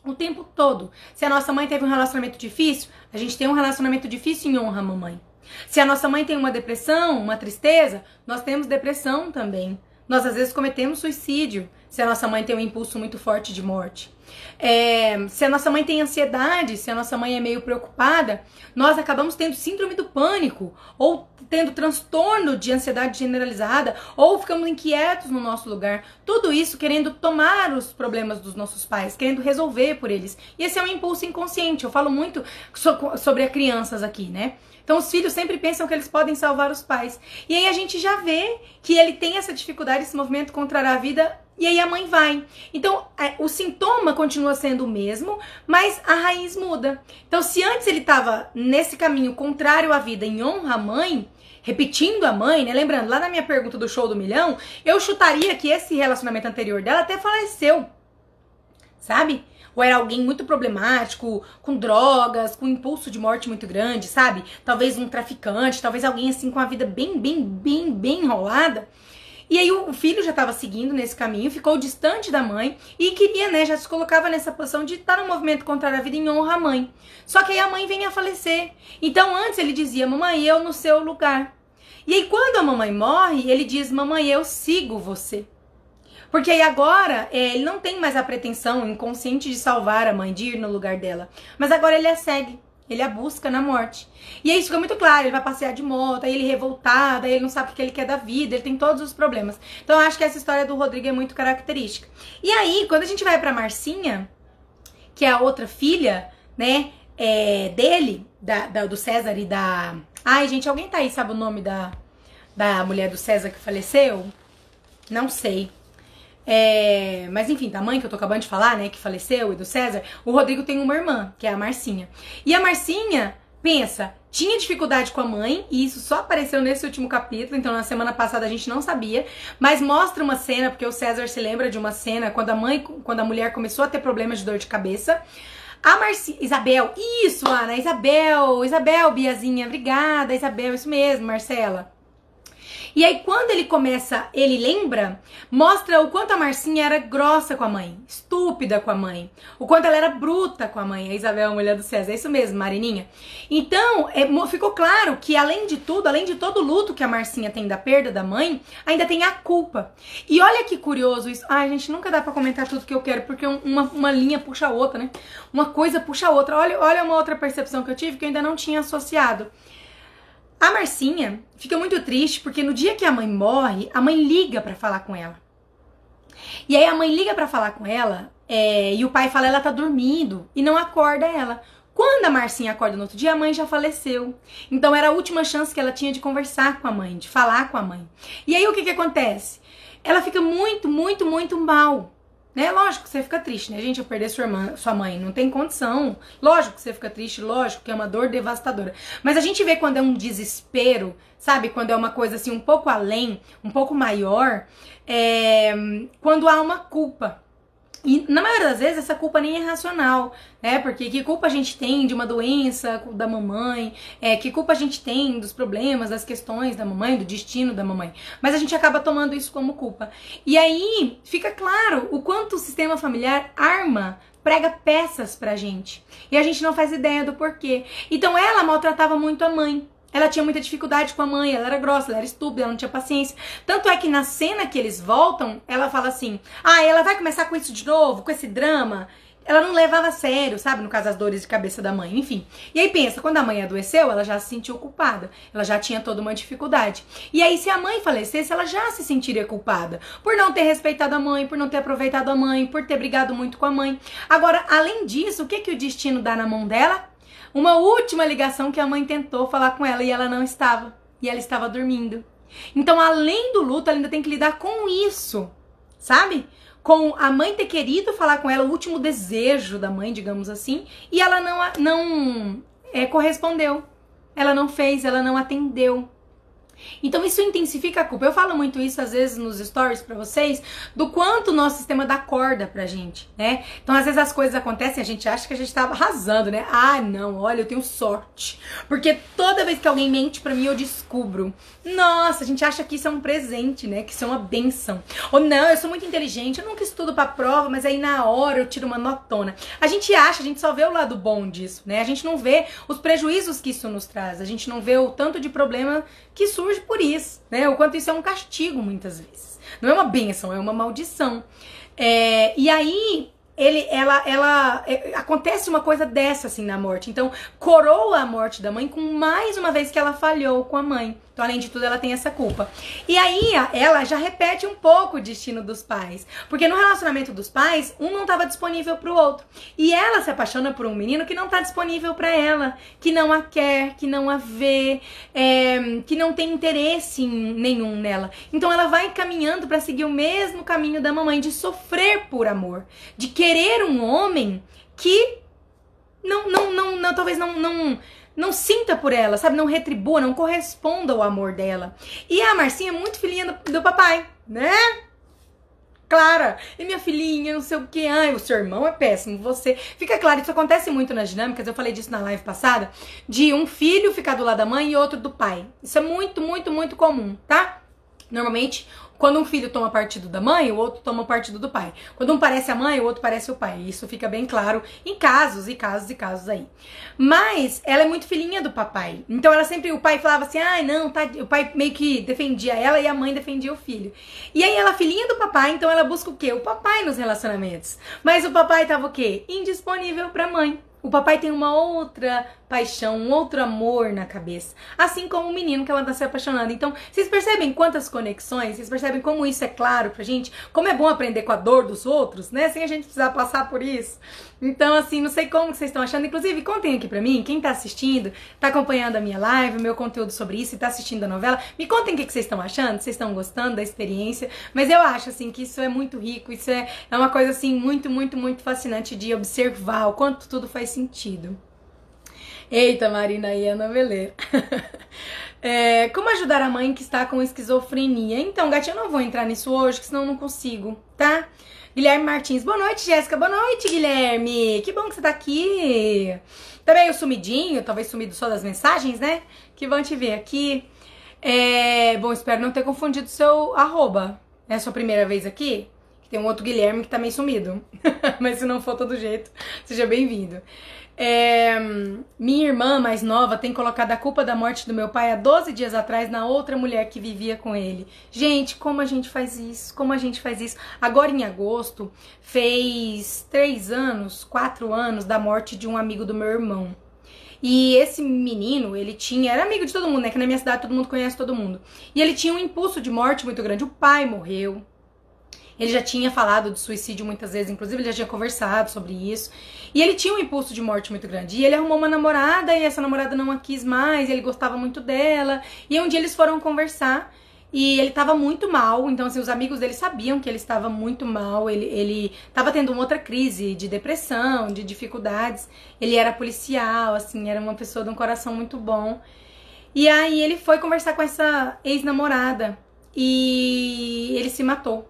O tempo todo. Se a nossa mãe teve um relacionamento difícil, a gente tem um relacionamento difícil em honra à mamãe. Se a nossa mãe tem uma depressão, uma tristeza, nós temos depressão também. Nós às vezes cometemos suicídio se a nossa mãe tem um impulso muito forte de morte. É, se a nossa mãe tem ansiedade, se a nossa mãe é meio preocupada, nós acabamos tendo síndrome do pânico, ou tendo transtorno de ansiedade generalizada, ou ficamos inquietos no nosso lugar. Tudo isso querendo tomar os problemas dos nossos pais, querendo resolver por eles. E esse é um impulso inconsciente. Eu falo muito so sobre as crianças aqui, né? Então os filhos sempre pensam que eles podem salvar os pais. E aí a gente já vê que ele tem essa dificuldade, esse movimento contra a vida e aí a mãe vai. Então, é, o sintoma continua sendo o mesmo, mas a raiz muda. Então, se antes ele estava nesse caminho contrário à vida, em honra à mãe, repetindo a mãe, né? Lembrando, lá na minha pergunta do show do milhão, eu chutaria que esse relacionamento anterior dela até faleceu. Sabe? ou era alguém muito problemático, com drogas, com impulso de morte muito grande, sabe? Talvez um traficante, talvez alguém assim com a vida bem, bem, bem, bem enrolada. E aí o filho já estava seguindo nesse caminho, ficou distante da mãe e queria, né, já se colocava nessa posição de estar no movimento contrário à vida em honra à mãe. Só que aí a mãe vem a falecer. Então antes ele dizia: "Mamãe, eu no seu lugar". E aí quando a mamãe morre, ele diz: "Mamãe, eu sigo você". Porque aí agora é, ele não tem mais a pretensão inconsciente de salvar a mãe, de ir no lugar dela. Mas agora ele a segue. Ele a busca na morte. E aí isso fica muito claro. Ele vai passear de moto, aí ele revoltado, aí ele não sabe o que ele quer da vida, ele tem todos os problemas. Então eu acho que essa história do Rodrigo é muito característica. E aí, quando a gente vai pra Marcinha, que é a outra filha, né, é, dele, da, da, do César e da. Ai, gente, alguém tá aí, sabe o nome da, da mulher do César que faleceu? Não sei. É, mas enfim, da mãe que eu tô acabando de falar, né, que faleceu, e do César, o Rodrigo tem uma irmã, que é a Marcinha. E a Marcinha, pensa, tinha dificuldade com a mãe, e isso só apareceu nesse último capítulo, então na semana passada a gente não sabia, mas mostra uma cena, porque o César se lembra de uma cena quando a mãe, quando a mulher começou a ter problemas de dor de cabeça. A Marcinha, Isabel, isso, Ana, Isabel, Isabel, Biazinha, obrigada, Isabel, isso mesmo, Marcela. E aí, quando ele começa, ele lembra, mostra o quanto a Marcinha era grossa com a mãe, estúpida com a mãe, o quanto ela era bruta com a mãe, a Isabel, a mulher do César. É isso mesmo, Marininha. Então, é, ficou claro que, além de tudo, além de todo o luto que a Marcinha tem da perda da mãe, ainda tem a culpa. E olha que curioso isso. Ai, gente, nunca dá para comentar tudo que eu quero, porque uma, uma linha puxa a outra, né? Uma coisa puxa a outra. Olha, olha uma outra percepção que eu tive que eu ainda não tinha associado. A Marcinha fica muito triste porque no dia que a mãe morre, a mãe liga para falar com ela. E aí a mãe liga para falar com ela é, e o pai fala ela tá dormindo e não acorda ela. Quando a Marcinha acorda no outro dia, a mãe já faleceu. Então era a última chance que ela tinha de conversar com a mãe, de falar com a mãe. E aí o que que acontece? Ela fica muito, muito, muito mal. Né? Lógico que você fica triste, né? Gente, eu perder sua irmã, sua mãe, não tem condição. Lógico que você fica triste, lógico que é uma dor devastadora. Mas a gente vê quando é um desespero, sabe? Quando é uma coisa assim um pouco além, um pouco maior, é... quando há uma culpa. E na maioria das vezes essa culpa nem é racional, né? Porque que culpa a gente tem de uma doença da mamãe, é, que culpa a gente tem dos problemas, das questões da mamãe, do destino da mamãe. Mas a gente acaba tomando isso como culpa. E aí fica claro o quanto o sistema familiar arma prega peças pra gente. E a gente não faz ideia do porquê. Então ela maltratava muito a mãe. Ela tinha muita dificuldade com a mãe, ela era grossa, ela era estúpida, ela não tinha paciência. Tanto é que na cena que eles voltam, ela fala assim: ah, ela vai começar com isso de novo, com esse drama. Ela não levava a sério, sabe? No caso, as dores de cabeça da mãe, enfim. E aí pensa, quando a mãe adoeceu, ela já se sentiu culpada. Ela já tinha toda uma dificuldade. E aí, se a mãe falecesse, ela já se sentiria culpada. Por não ter respeitado a mãe, por não ter aproveitado a mãe, por ter brigado muito com a mãe. Agora, além disso, o que, que o destino dá na mão dela? Uma última ligação que a mãe tentou falar com ela e ela não estava. E ela estava dormindo. Então, além do luto, ela ainda tem que lidar com isso, sabe? Com a mãe ter querido falar com ela, o último desejo da mãe, digamos assim, e ela não, não é, correspondeu. Ela não fez, ela não atendeu. Então isso intensifica a culpa. Eu falo muito isso às vezes nos stories para vocês, do quanto o nosso sistema dá corda pra gente, né? Então às vezes as coisas acontecem, a gente acha que a gente tá arrasando, né? Ah, não, olha, eu tenho sorte. Porque toda vez que alguém mente para mim, eu descubro. Nossa, a gente acha que isso é um presente, né? Que isso é uma benção. Ou não, eu sou muito inteligente, eu nunca estudo pra prova, mas aí na hora eu tiro uma notona. A gente acha, a gente só vê o lado bom disso, né? A gente não vê os prejuízos que isso nos traz. A gente não vê o tanto de problema que surge por isso, né? O quanto isso é um castigo muitas vezes. Não é uma benção, é uma maldição. É, e aí, ele, ela, ela, é, acontece uma coisa dessa assim na morte. Então, coroa a morte da mãe com mais uma vez que ela falhou com a mãe. Então, além de tudo, ela tem essa culpa. E aí, ela já repete um pouco o destino dos pais. Porque no relacionamento dos pais, um não estava disponível para o outro. E ela se apaixona por um menino que não está disponível para ela, que não a quer, que não a vê, é, que não tem interesse nenhum nela. Então, ela vai caminhando para seguir o mesmo caminho da mamãe, de sofrer por amor, de querer um homem que não, não, não, não talvez não, não não sinta por ela, sabe? Não retribua, não corresponda ao amor dela. E a Marcinha é muito filhinha do, do papai, né? Clara, e minha filhinha, não sei o que, ai, o seu irmão é péssimo, você. Fica claro, isso acontece muito nas dinâmicas, eu falei disso na live passada, de um filho ficar do lado da mãe e outro do pai. Isso é muito, muito, muito comum, tá? Normalmente, quando um filho toma partido da mãe, o outro toma partido do pai. Quando um parece a mãe, o outro parece o pai. Isso fica bem claro em casos e casos e casos aí. Mas ela é muito filhinha do papai. Então ela sempre, o pai falava assim: "Ai, ah, não, tá, o pai meio que defendia ela e a mãe defendia o filho". E aí ela filhinha do papai, então ela busca o quê? O papai nos relacionamentos. Mas o papai tava o quê? Indisponível para a mãe. O papai tem uma outra paixão, um outro amor na cabeça. Assim como o menino que ela tá se apaixonando. Então, vocês percebem quantas conexões? Vocês percebem como isso é claro pra gente? Como é bom aprender com a dor dos outros, né? Sem a gente precisar passar por isso. Então, assim, não sei como vocês estão achando. Inclusive, contem aqui pra mim, quem tá assistindo, tá acompanhando a minha live, o meu conteúdo sobre isso e tá assistindo a novela. Me contem o que vocês estão achando, vocês estão gostando da experiência. Mas eu acho, assim, que isso é muito rico, isso é, é uma coisa, assim, muito, muito, muito fascinante de observar o quanto tudo faz sentido. Eita, Marina aí é é, como ajudar a mãe que está com esquizofrenia? Então, gatinho, eu não vou entrar nisso hoje, que senão eu não consigo, tá? Guilherme Martins. Boa noite, Jéssica. Boa noite, Guilherme. Que bom que você tá aqui. Também o sumidinho, talvez sumido só das mensagens, né? Que vão te ver aqui. É, bom, espero não ter confundido seu arroba. É a sua primeira vez aqui? Tem um outro Guilherme que tá meio sumido. Mas se não for todo jeito, seja bem-vindo. É, minha irmã mais nova tem colocado a culpa da morte do meu pai há 12 dias atrás na outra mulher que vivia com ele. Gente, como a gente faz isso? Como a gente faz isso? Agora em agosto fez três anos, quatro anos da morte de um amigo do meu irmão. E esse menino, ele tinha, era amigo de todo mundo, né? Que na minha cidade todo mundo conhece todo mundo. E ele tinha um impulso de morte muito grande. O pai morreu, ele já tinha falado de suicídio muitas vezes, inclusive ele já tinha conversado sobre isso. E ele tinha um impulso de morte muito grande. E ele arrumou uma namorada e essa namorada não a quis mais, ele gostava muito dela. E um dia eles foram conversar e ele estava muito mal, então assim, os amigos dele sabiam que ele estava muito mal, ele, ele tava tendo uma outra crise de depressão, de dificuldades. Ele era policial, assim, era uma pessoa de um coração muito bom. E aí ele foi conversar com essa ex-namorada e ele se matou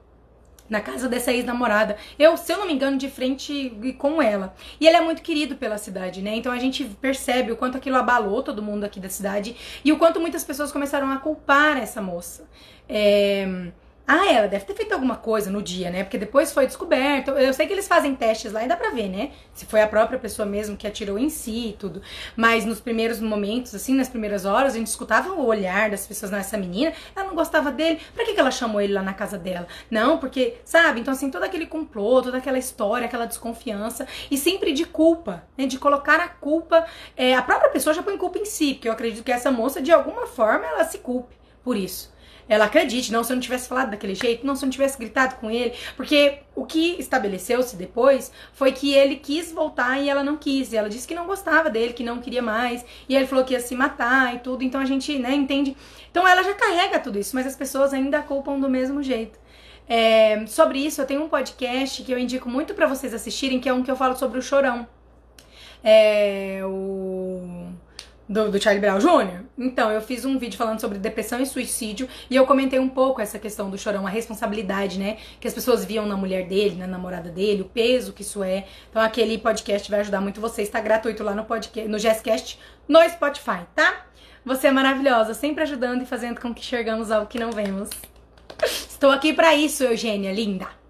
na casa dessa ex-namorada. Eu, se eu não me engano, de frente com ela. E ele é muito querido pela cidade, né? Então a gente percebe o quanto aquilo abalou todo mundo aqui da cidade e o quanto muitas pessoas começaram a culpar essa moça. É ah, ela deve ter feito alguma coisa no dia, né? Porque depois foi descoberto. Eu sei que eles fazem testes lá e dá pra ver, né? Se foi a própria pessoa mesmo que atirou em si e tudo. Mas nos primeiros momentos, assim, nas primeiras horas, a gente escutava o olhar das pessoas nessa menina. Ela não gostava dele. Pra que, que ela chamou ele lá na casa dela? Não, porque, sabe? Então, assim, todo aquele complô, toda aquela história, aquela desconfiança. E sempre de culpa, né? De colocar a culpa. É, a própria pessoa já põe culpa em si, porque eu acredito que essa moça, de alguma forma, ela se culpe por isso ela acredite, não se eu não tivesse falado daquele jeito, não se eu não tivesse gritado com ele, porque o que estabeleceu-se depois foi que ele quis voltar e ela não quis, e ela disse que não gostava dele, que não queria mais, e ele falou que ia se matar e tudo, então a gente, né, entende. Então ela já carrega tudo isso, mas as pessoas ainda culpam do mesmo jeito. É, sobre isso, eu tenho um podcast que eu indico muito para vocês assistirem, que é um que eu falo sobre o chorão. É, o Do, do, Charlie Brown Jr. Então, eu fiz um vídeo falando sobre depressão e suicídio e eu comentei um pouco essa questão do chorão, a responsabilidade, né? Que as pessoas viam na mulher dele, na namorada dele, o peso que isso é. Então, aquele podcast vai ajudar muito você. Está gratuito lá no podcast, no Jesscast, no Spotify, tá? Você é maravilhosa, sempre ajudando e fazendo com que enxergamos algo que não vemos. Estou aqui para isso, Eugênia, linda.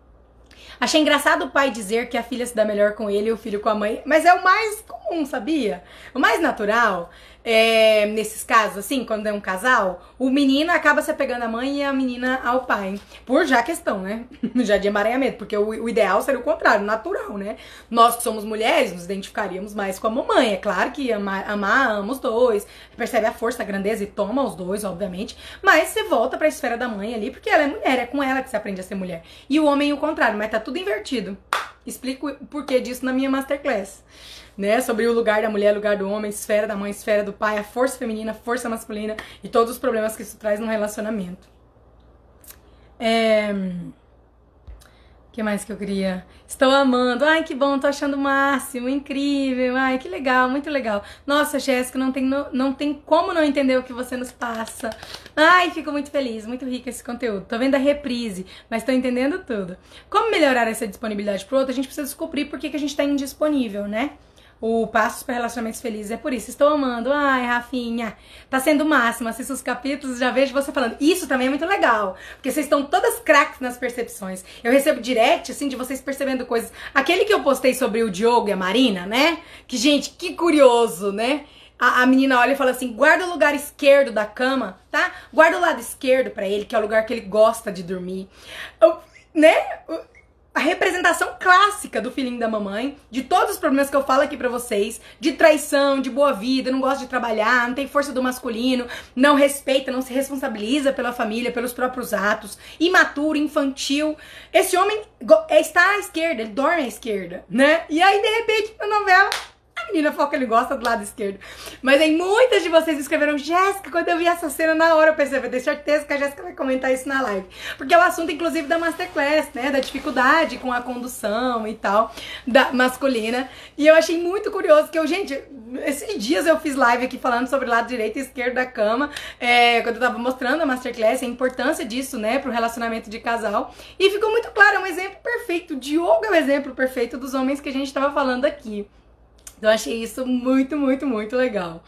Achei engraçado o pai dizer que a filha se dá melhor com ele e o filho com a mãe, mas é o mais comum, sabia? O mais natural é, nesses casos, assim, quando é um casal, o menino acaba se apegando à mãe e a menina ao pai. Por já questão, né? já de emaranhamento, porque o, o, ideal seria o contrário, natural, né? Nós que somos mulheres nos identificaríamos mais com a mamãe. É claro que amar, amar ama os dois, percebe a força, a grandeza e toma os dois, obviamente. Mas você volta pra esfera da mãe ali, porque ela é mulher, é com ela que você aprende a ser mulher. E o homem o contrário, mas tá tudo invertido. Explico o porquê disso na minha masterclass né? Sobre o lugar da mulher, lugar do homem, esfera da mãe, esfera do pai, a força feminina, força masculina e todos os problemas que isso traz no relacionamento. É... O que mais que eu queria? Estou amando. Ai, que bom, tô achando o máximo, incrível. Ai, que legal, muito legal. Nossa, Jéssica, não tem, no, não tem como não entender o que você nos passa. Ai, fico muito feliz, muito rico esse conteúdo. Tô vendo a reprise, mas tô entendendo tudo. Como melhorar essa disponibilidade pro outro? A gente precisa descobrir por que, que a gente tá indisponível, né? O Passos para Relacionamentos Felizes é por isso. Estou amando. Ai, Rafinha, tá sendo o máximo. Assisto os capítulos já vejo você falando. Isso também é muito legal, porque vocês estão todas craques nas percepções. Eu recebo direct, assim, de vocês percebendo coisas. Aquele que eu postei sobre o Diogo e a Marina, né? Que, gente, que curioso, né? A, a menina olha e fala assim: guarda o lugar esquerdo da cama, tá? Guarda o lado esquerdo para ele, que é o lugar que ele gosta de dormir. Eu, né? A representação clássica do filhinho da mamãe, de todos os problemas que eu falo aqui para vocês, de traição, de boa vida, não gosta de trabalhar, não tem força do masculino, não respeita, não se responsabiliza pela família, pelos próprios atos, imaturo, infantil. Esse homem está à esquerda, ele dorme à esquerda, né? E aí, de repente, na novela, a menina falou que ele gosta do lado esquerdo. Mas aí muitas de vocês escreveram, Jéssica, quando eu vi essa cena na hora eu pensei, vou ter certeza que a Jéssica vai comentar isso na live. Porque é o assunto, inclusive, da Masterclass, né? Da dificuldade com a condução e tal, da masculina. E eu achei muito curioso que eu, gente, esses dias eu fiz live aqui falando sobre o lado direito e esquerdo da cama, é, quando eu tava mostrando a Masterclass, a importância disso, né, pro relacionamento de casal. E ficou muito claro, é um exemplo perfeito. O Diogo é o exemplo perfeito dos homens que a gente tava falando aqui. Então achei isso muito, muito, muito legal.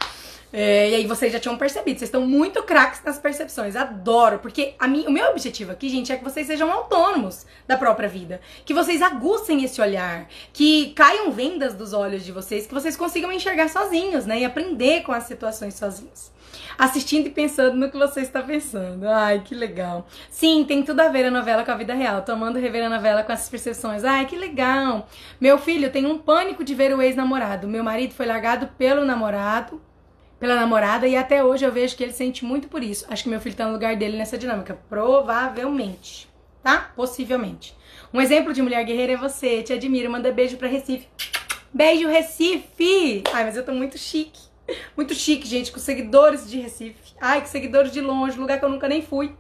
É, e aí vocês já tinham percebido, vocês estão muito craques nas percepções. Adoro, porque mim, o meu objetivo aqui, gente, é que vocês sejam autônomos da própria vida. Que vocês aguçem esse olhar, que caiam vendas dos olhos de vocês, que vocês consigam enxergar sozinhos, né? E aprender com as situações sozinhos assistindo e pensando no que você está pensando. Ai, que legal. Sim, tem tudo a ver a novela com a vida real. Tô amando rever a novela com essas percepções. Ai, que legal. Meu filho tem um pânico de ver o ex-namorado. Meu marido foi largado pelo namorado, pela namorada, e até hoje eu vejo que ele sente muito por isso. Acho que meu filho tá no lugar dele nessa dinâmica. Provavelmente. Tá? Possivelmente. Um exemplo de mulher guerreira é você. Te admiro. Manda beijo pra Recife. Beijo, Recife! Ai, mas eu tô muito chique. Muito chique, gente, com seguidores de Recife. Ai, que seguidores de longe, lugar que eu nunca nem fui.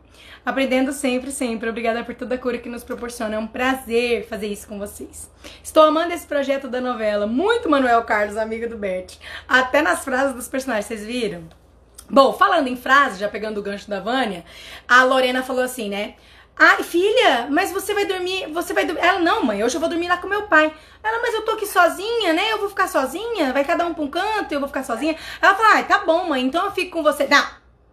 Aprendendo sempre, sempre. Obrigada por toda a cura que nos proporciona. É um prazer fazer isso com vocês. Estou amando esse projeto da novela. Muito Manuel Carlos, amiga do Bert. Até nas frases dos personagens, vocês viram? Bom, falando em frases, já pegando o gancho da Vânia, a Lorena falou assim, né? Ai, filha, mas você vai dormir, você vai dormir. Ela, não, mãe, hoje eu vou dormir lá com meu pai. Ela, mas eu tô aqui sozinha, né? Eu vou ficar sozinha? Vai cada um pra um canto, eu vou ficar sozinha. Ela fala, ai, tá bom, mãe, então eu fico com você. Não,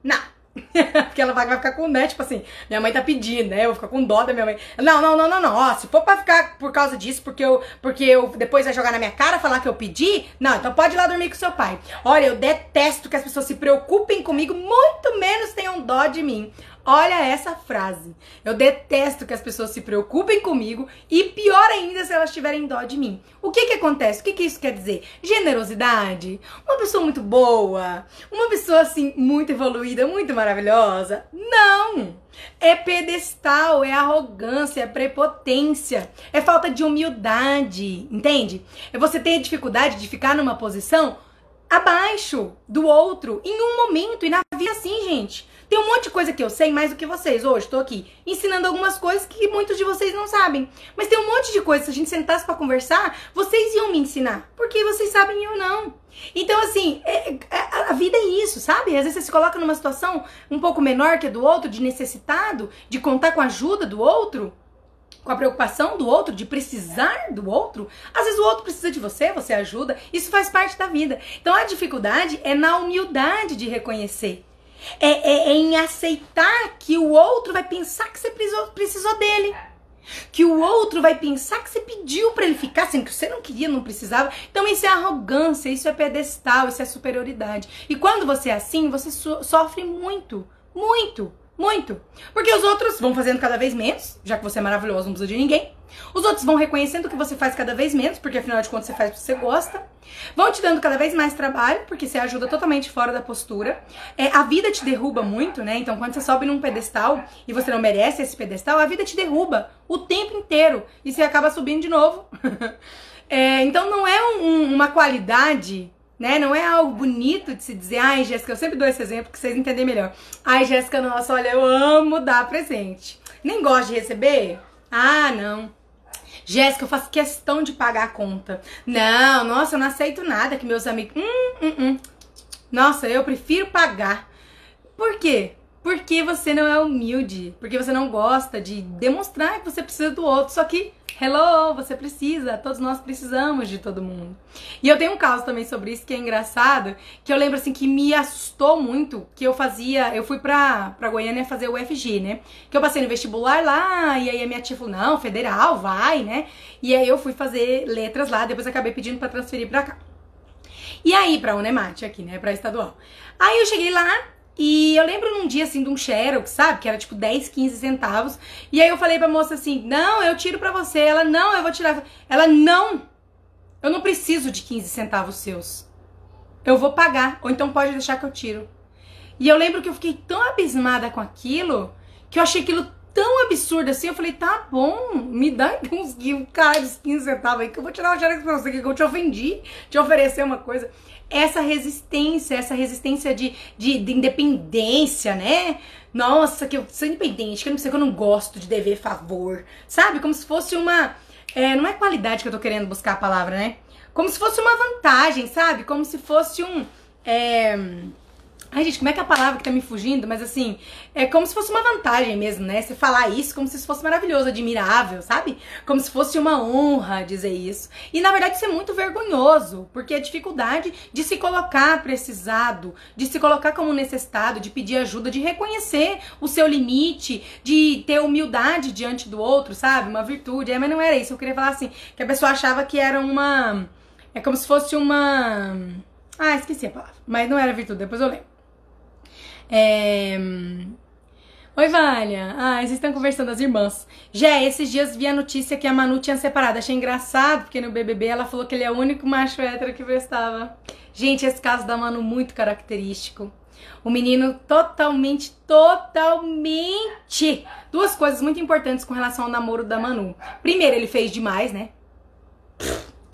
não. Porque ela vai, vai ficar com, né? Tipo assim, minha mãe tá pedindo, né? Eu vou ficar com dó da minha mãe. Não, não, não, não, não. Ó, se for pra ficar por causa disso, porque eu, porque eu depois vai jogar na minha cara, falar que eu pedi, não, então pode ir lá dormir com seu pai. Olha, eu detesto que as pessoas se preocupem comigo, muito menos tenham dó de mim. Olha essa frase. Eu detesto que as pessoas se preocupem comigo e pior ainda se elas tiverem dó de mim. O que que acontece? O que que isso quer dizer? Generosidade? Uma pessoa muito boa? Uma pessoa assim muito evoluída, muito maravilhosa? Não! É pedestal, é arrogância, é prepotência, é falta de humildade, entende? É você ter dificuldade de ficar numa posição abaixo do outro em um momento. E na vida assim, gente. Tem um monte de coisa que eu sei mais do que vocês. Hoje estou aqui ensinando algumas coisas que muitos de vocês não sabem. Mas tem um monte de coisas, se a gente sentasse para conversar, vocês iam me ensinar. Porque vocês sabem e eu não. Então, assim, é, é, a vida é isso, sabe? Às vezes você se coloca numa situação um pouco menor que a do outro, de necessitado, de contar com a ajuda do outro com a preocupação do outro, de precisar do outro. Às vezes o outro precisa de você, você ajuda. Isso faz parte da vida. Então a dificuldade é na humildade de reconhecer. É, é, é em aceitar que o outro vai pensar que você precisou, precisou dele. Que o outro vai pensar que você pediu para ele ficar, sendo que você não queria, não precisava. Então isso é arrogância, isso é pedestal, isso é superioridade. E quando você é assim, você so sofre muito, muito. Muito. Porque os outros vão fazendo cada vez menos, já que você é maravilhoso, não precisa de ninguém. Os outros vão reconhecendo que você faz cada vez menos, porque afinal de contas você faz o que você gosta. Vão te dando cada vez mais trabalho, porque você ajuda totalmente fora da postura. É, a vida te derruba muito, né? Então quando você sobe num pedestal e você não merece esse pedestal, a vida te derruba o tempo inteiro. E você acaba subindo de novo. é, então não é um, uma qualidade né? Não é algo bonito de se dizer, ai, Jéssica, eu sempre dou esse exemplo que vocês entendem melhor. Ai, Jéssica, nossa, olha, eu amo dar presente. Nem gosto de receber? Ah, não. Jéssica, eu faço questão de pagar a conta. Não, nossa, eu não aceito nada que meus amigos. Hum, hum, hum. Nossa, eu prefiro pagar. Por quê? Porque você não é humilde. Porque você não gosta de demonstrar que você precisa do outro. Só que Hello, você precisa, todos nós precisamos de todo mundo. E eu tenho um caso também sobre isso que é engraçado, que eu lembro assim que me assustou muito, que eu fazia, eu fui pra, pra Goiânia fazer o UFG, né? Que eu passei no vestibular lá, e aí a minha tia falou, não, federal, vai, né? E aí eu fui fazer letras lá, depois acabei pedindo para transferir pra cá. E aí, pra Unemate aqui, né, pra estadual. Aí eu cheguei lá, e eu lembro num dia assim de um Xerox, sabe? Que era tipo 10, 15 centavos. E aí eu falei pra moça assim: Não, eu tiro pra você. Ela, não, eu vou tirar. Ela, não, eu não preciso de 15 centavos seus. Eu vou pagar. Ou então pode deixar que eu tiro. E eu lembro que eu fiquei tão abismada com aquilo que eu achei aquilo tão absurdo assim. Eu falei: Tá bom, me dá uns caros 15 centavos aí que eu vou tirar o Xerox pra você, que eu te ofendi, te oferecer uma coisa essa resistência, essa resistência de, de, de independência, né? Nossa, que eu sou independente, que eu não sei que eu não gosto de dever favor, sabe? Como se fosse uma. É, não é qualidade que eu tô querendo buscar a palavra, né? Como se fosse uma vantagem, sabe? Como se fosse um. É, Ai, gente, como é que é a palavra que tá me fugindo? Mas assim, é como se fosse uma vantagem mesmo, né? Você falar isso como se isso fosse maravilhoso, admirável, sabe? Como se fosse uma honra dizer isso. E na verdade isso é muito vergonhoso, porque a dificuldade de se colocar precisado, de se colocar como necessitado, de pedir ajuda, de reconhecer o seu limite, de ter humildade diante do outro, sabe? Uma virtude. É, mas não era isso. Eu queria falar assim, que a pessoa achava que era uma. É como se fosse uma. Ah, esqueci a palavra. Mas não era virtude, depois eu lembro. É... Oi, Vânia. Ah, vocês estão conversando, as irmãs. Já, esses dias vi a notícia que a Manu tinha separado. Achei engraçado, porque no BBB ela falou que ele é o único macho hétero que prestava. Gente, esse caso da Manu muito característico. O menino totalmente, totalmente. Duas coisas muito importantes com relação ao namoro da Manu. Primeiro, ele fez demais, né?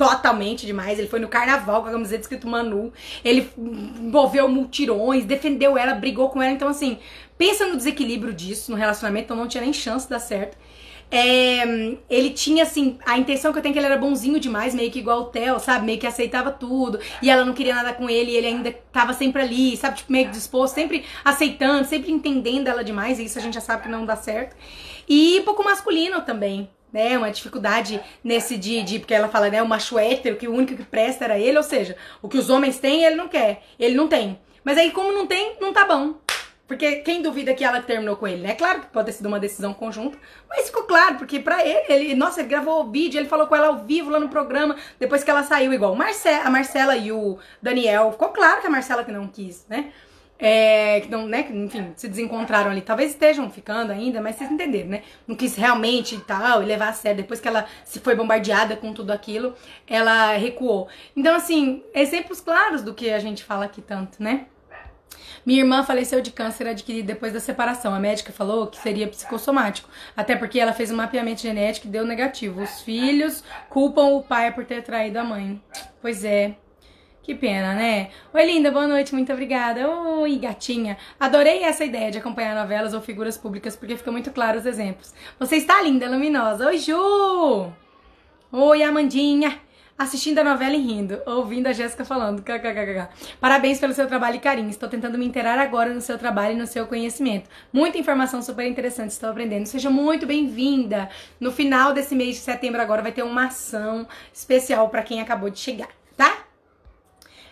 Totalmente demais. Ele foi no carnaval com a camiseta escrito Manu. Ele envolveu multirões, defendeu ela, brigou com ela. Então, assim, pensa no desequilíbrio disso no relacionamento. Então, não tinha nem chance de dar certo. É, ele tinha, assim, a intenção que eu tenho é que ele era bonzinho demais, meio que igual o Theo, sabe? Meio que aceitava tudo. E ela não queria nada com ele, e ele ainda tava sempre ali, sabe? Tipo, meio que disposto, sempre aceitando, sempre entendendo ela demais. E isso a gente já sabe que não dá certo. E pouco masculino também né, uma dificuldade nesse de, de, porque ela fala, né, o macho hétero, que o único que presta era ele, ou seja, o que os homens têm, ele não quer, ele não tem. Mas aí, como não tem, não tá bom. Porque quem duvida que ela terminou com ele, né? Claro que pode ter sido uma decisão conjunta, mas ficou claro, porque pra ele, ele nossa, ele gravou o vídeo, ele falou com ela ao vivo lá no programa, depois que ela saiu, igual Marce a Marcela e o Daniel, ficou claro que a Marcela que não quis, né? É, que não, né, que, enfim, se desencontraram ali. Talvez estejam ficando ainda, mas vocês entenderam, né? Não quis realmente e tal, e levar a sério. Depois que ela se foi bombardeada com tudo aquilo, ela recuou. Então, assim, exemplos claros do que a gente fala aqui tanto, né? Minha irmã faleceu de câncer adquirido depois da separação. A médica falou que seria psicossomático, até porque ela fez um mapeamento genético e deu negativo. Os filhos culpam o pai por ter traído a mãe. Pois é, Que pena, né? Oi, linda, boa noite, muito obrigada. Oi, gatinha. Adorei essa ideia de acompanhar novelas ou figuras públicas, porque fica muito claro os exemplos. Você está linda, luminosa. Oi, Ju! Oi, Amandinha assistindo a novela e rindo, ouvindo a Jéssica falando. KKKK. Parabéns pelo seu trabalho e carinho. Estou tentando me inteirar agora no seu trabalho e no seu conhecimento. Muita informação super interessante, estou aprendendo. Seja muito bem-vinda. No final desse mês de setembro agora vai ter uma ação especial para quem acabou de chegar, tá?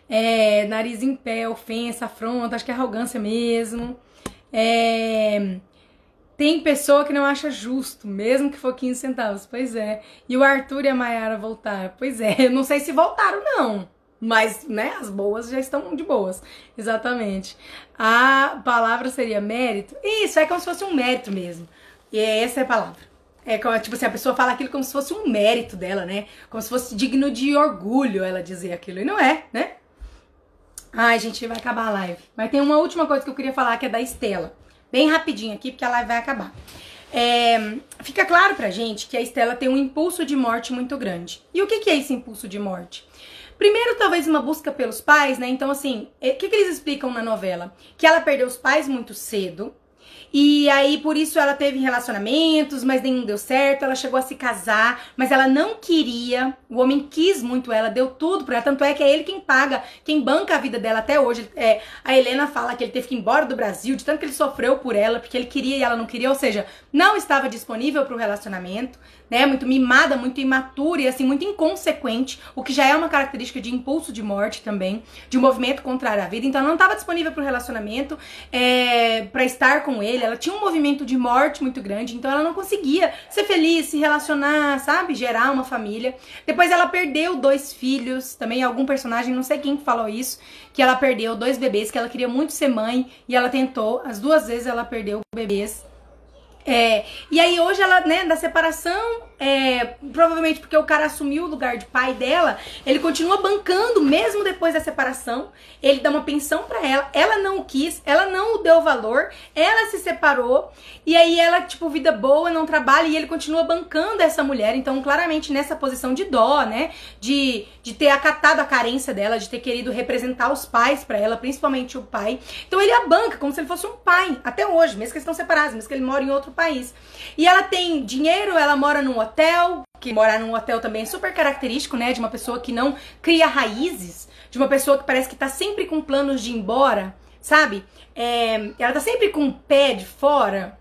É, nariz em pé, ofensa, afronta, acho que é arrogância mesmo. É, tem pessoa que não acha justo, mesmo que for 15 centavos. Pois é. E o Arthur e a Mayara voltaram. Pois é, eu não sei se voltaram, não. Mas, né, as boas já estão de boas. Exatamente. A palavra seria mérito. Isso, é como se fosse um mérito mesmo. E essa é a palavra. É como, tipo assim, a pessoa fala aquilo como se fosse um mérito dela, né? Como se fosse digno de orgulho ela dizer aquilo. E não é, né? Ai, gente, vai acabar a live. Mas tem uma última coisa que eu queria falar que é da Estela. Bem rapidinho aqui, porque a live vai acabar. É, fica claro pra gente que a Estela tem um impulso de morte muito grande. E o que, que é esse impulso de morte? Primeiro, talvez uma busca pelos pais, né? Então, assim, o que, que eles explicam na novela? Que ela perdeu os pais muito cedo, e aí, por isso, ela teve relacionamentos, mas nenhum deu certo. Ela chegou a se casar, mas ela não queria. O homem quis muito ela, deu tudo pra ela. Tanto é que é ele quem paga, quem banca a vida dela até hoje. É, a Helena fala que ele teve que ir embora do Brasil, de tanto que ele sofreu por ela, porque ele queria e ela não queria. Ou seja, não estava disponível para o relacionamento né? Muito mimada, muito imatura e assim, muito inconsequente, o que já é uma característica de impulso de morte também, de um movimento contrário à vida. Então ela não estava disponível para o relacionamento, é, para estar com ele. Ela tinha um movimento de morte muito grande, então ela não conseguia ser feliz, se relacionar, sabe? Gerar uma família. Depois ela perdeu dois filhos, também algum personagem, não sei quem falou isso, que ela perdeu dois bebês, que ela queria muito ser mãe e ela tentou, as duas vezes ela perdeu bebês. É, e aí hoje ela, né, da separação, é, provavelmente porque o cara assumiu o lugar de pai dela, ele continua bancando mesmo depois da separação. Ele dá uma pensão para ela, ela não o quis, ela não o deu valor, ela se separou e aí ela, tipo, vida boa, não trabalha e ele continua bancando essa mulher. Então, claramente nessa posição de dó, né, de, de ter acatado a carência dela, de ter querido representar os pais para ela, principalmente o pai. Então ele a banca como se ele fosse um pai, até hoje, mesmo que eles estão separados, mesmo que ele mora em outro país. E ela tem dinheiro, ela mora num hotel, que morar num hotel também é super característico, né, de uma pessoa que não cria raízes, de uma pessoa que parece que tá sempre com planos de ir embora, sabe? É, ela tá sempre com o pé de fora.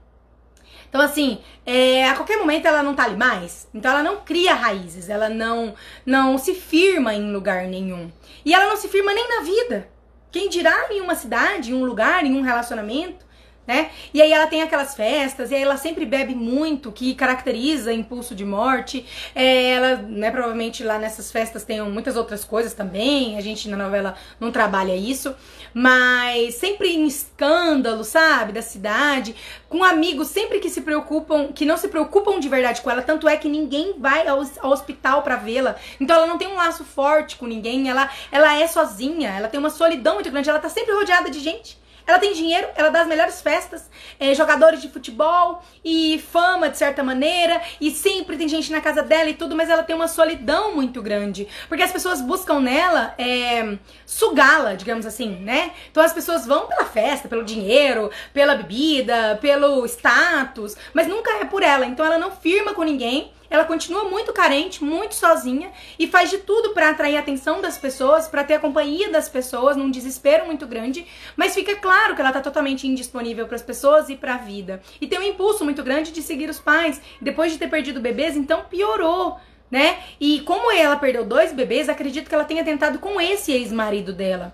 Então, assim, é, a qualquer momento ela não tá ali mais. Então, ela não cria raízes, ela não, não se firma em lugar nenhum. E ela não se firma nem na vida. Quem dirá em uma cidade, em um lugar, em um relacionamento né? E aí ela tem aquelas festas, e aí ela sempre bebe muito, que caracteriza impulso de morte. É, ela, né, provavelmente lá nessas festas tem muitas outras coisas também, a gente na novela não trabalha isso, mas sempre em escândalo, sabe, da cidade, com amigos sempre que se preocupam, que não se preocupam de verdade com ela, tanto é que ninguém vai ao, ao hospital para vê-la. Então ela não tem um laço forte com ninguém, ela, ela é sozinha, ela tem uma solidão muito grande, ela tá sempre rodeada de gente. Ela tem dinheiro, ela dá as melhores festas, é, jogadores de futebol e fama de certa maneira, e sempre tem gente na casa dela e tudo, mas ela tem uma solidão muito grande. Porque as pessoas buscam nela é, sugá-la, digamos assim, né? Então as pessoas vão pela festa, pelo dinheiro, pela bebida, pelo status, mas nunca é por ela. Então ela não firma com ninguém ela continua muito carente, muito sozinha e faz de tudo para atrair a atenção das pessoas, para ter a companhia das pessoas num desespero muito grande, mas fica claro que ela tá totalmente indisponível para as pessoas e para a vida. E tem um impulso muito grande de seguir os pais. Depois de ter perdido bebês, então piorou né? E como ela perdeu dois bebês, acredito que ela tenha tentado com esse ex-marido dela.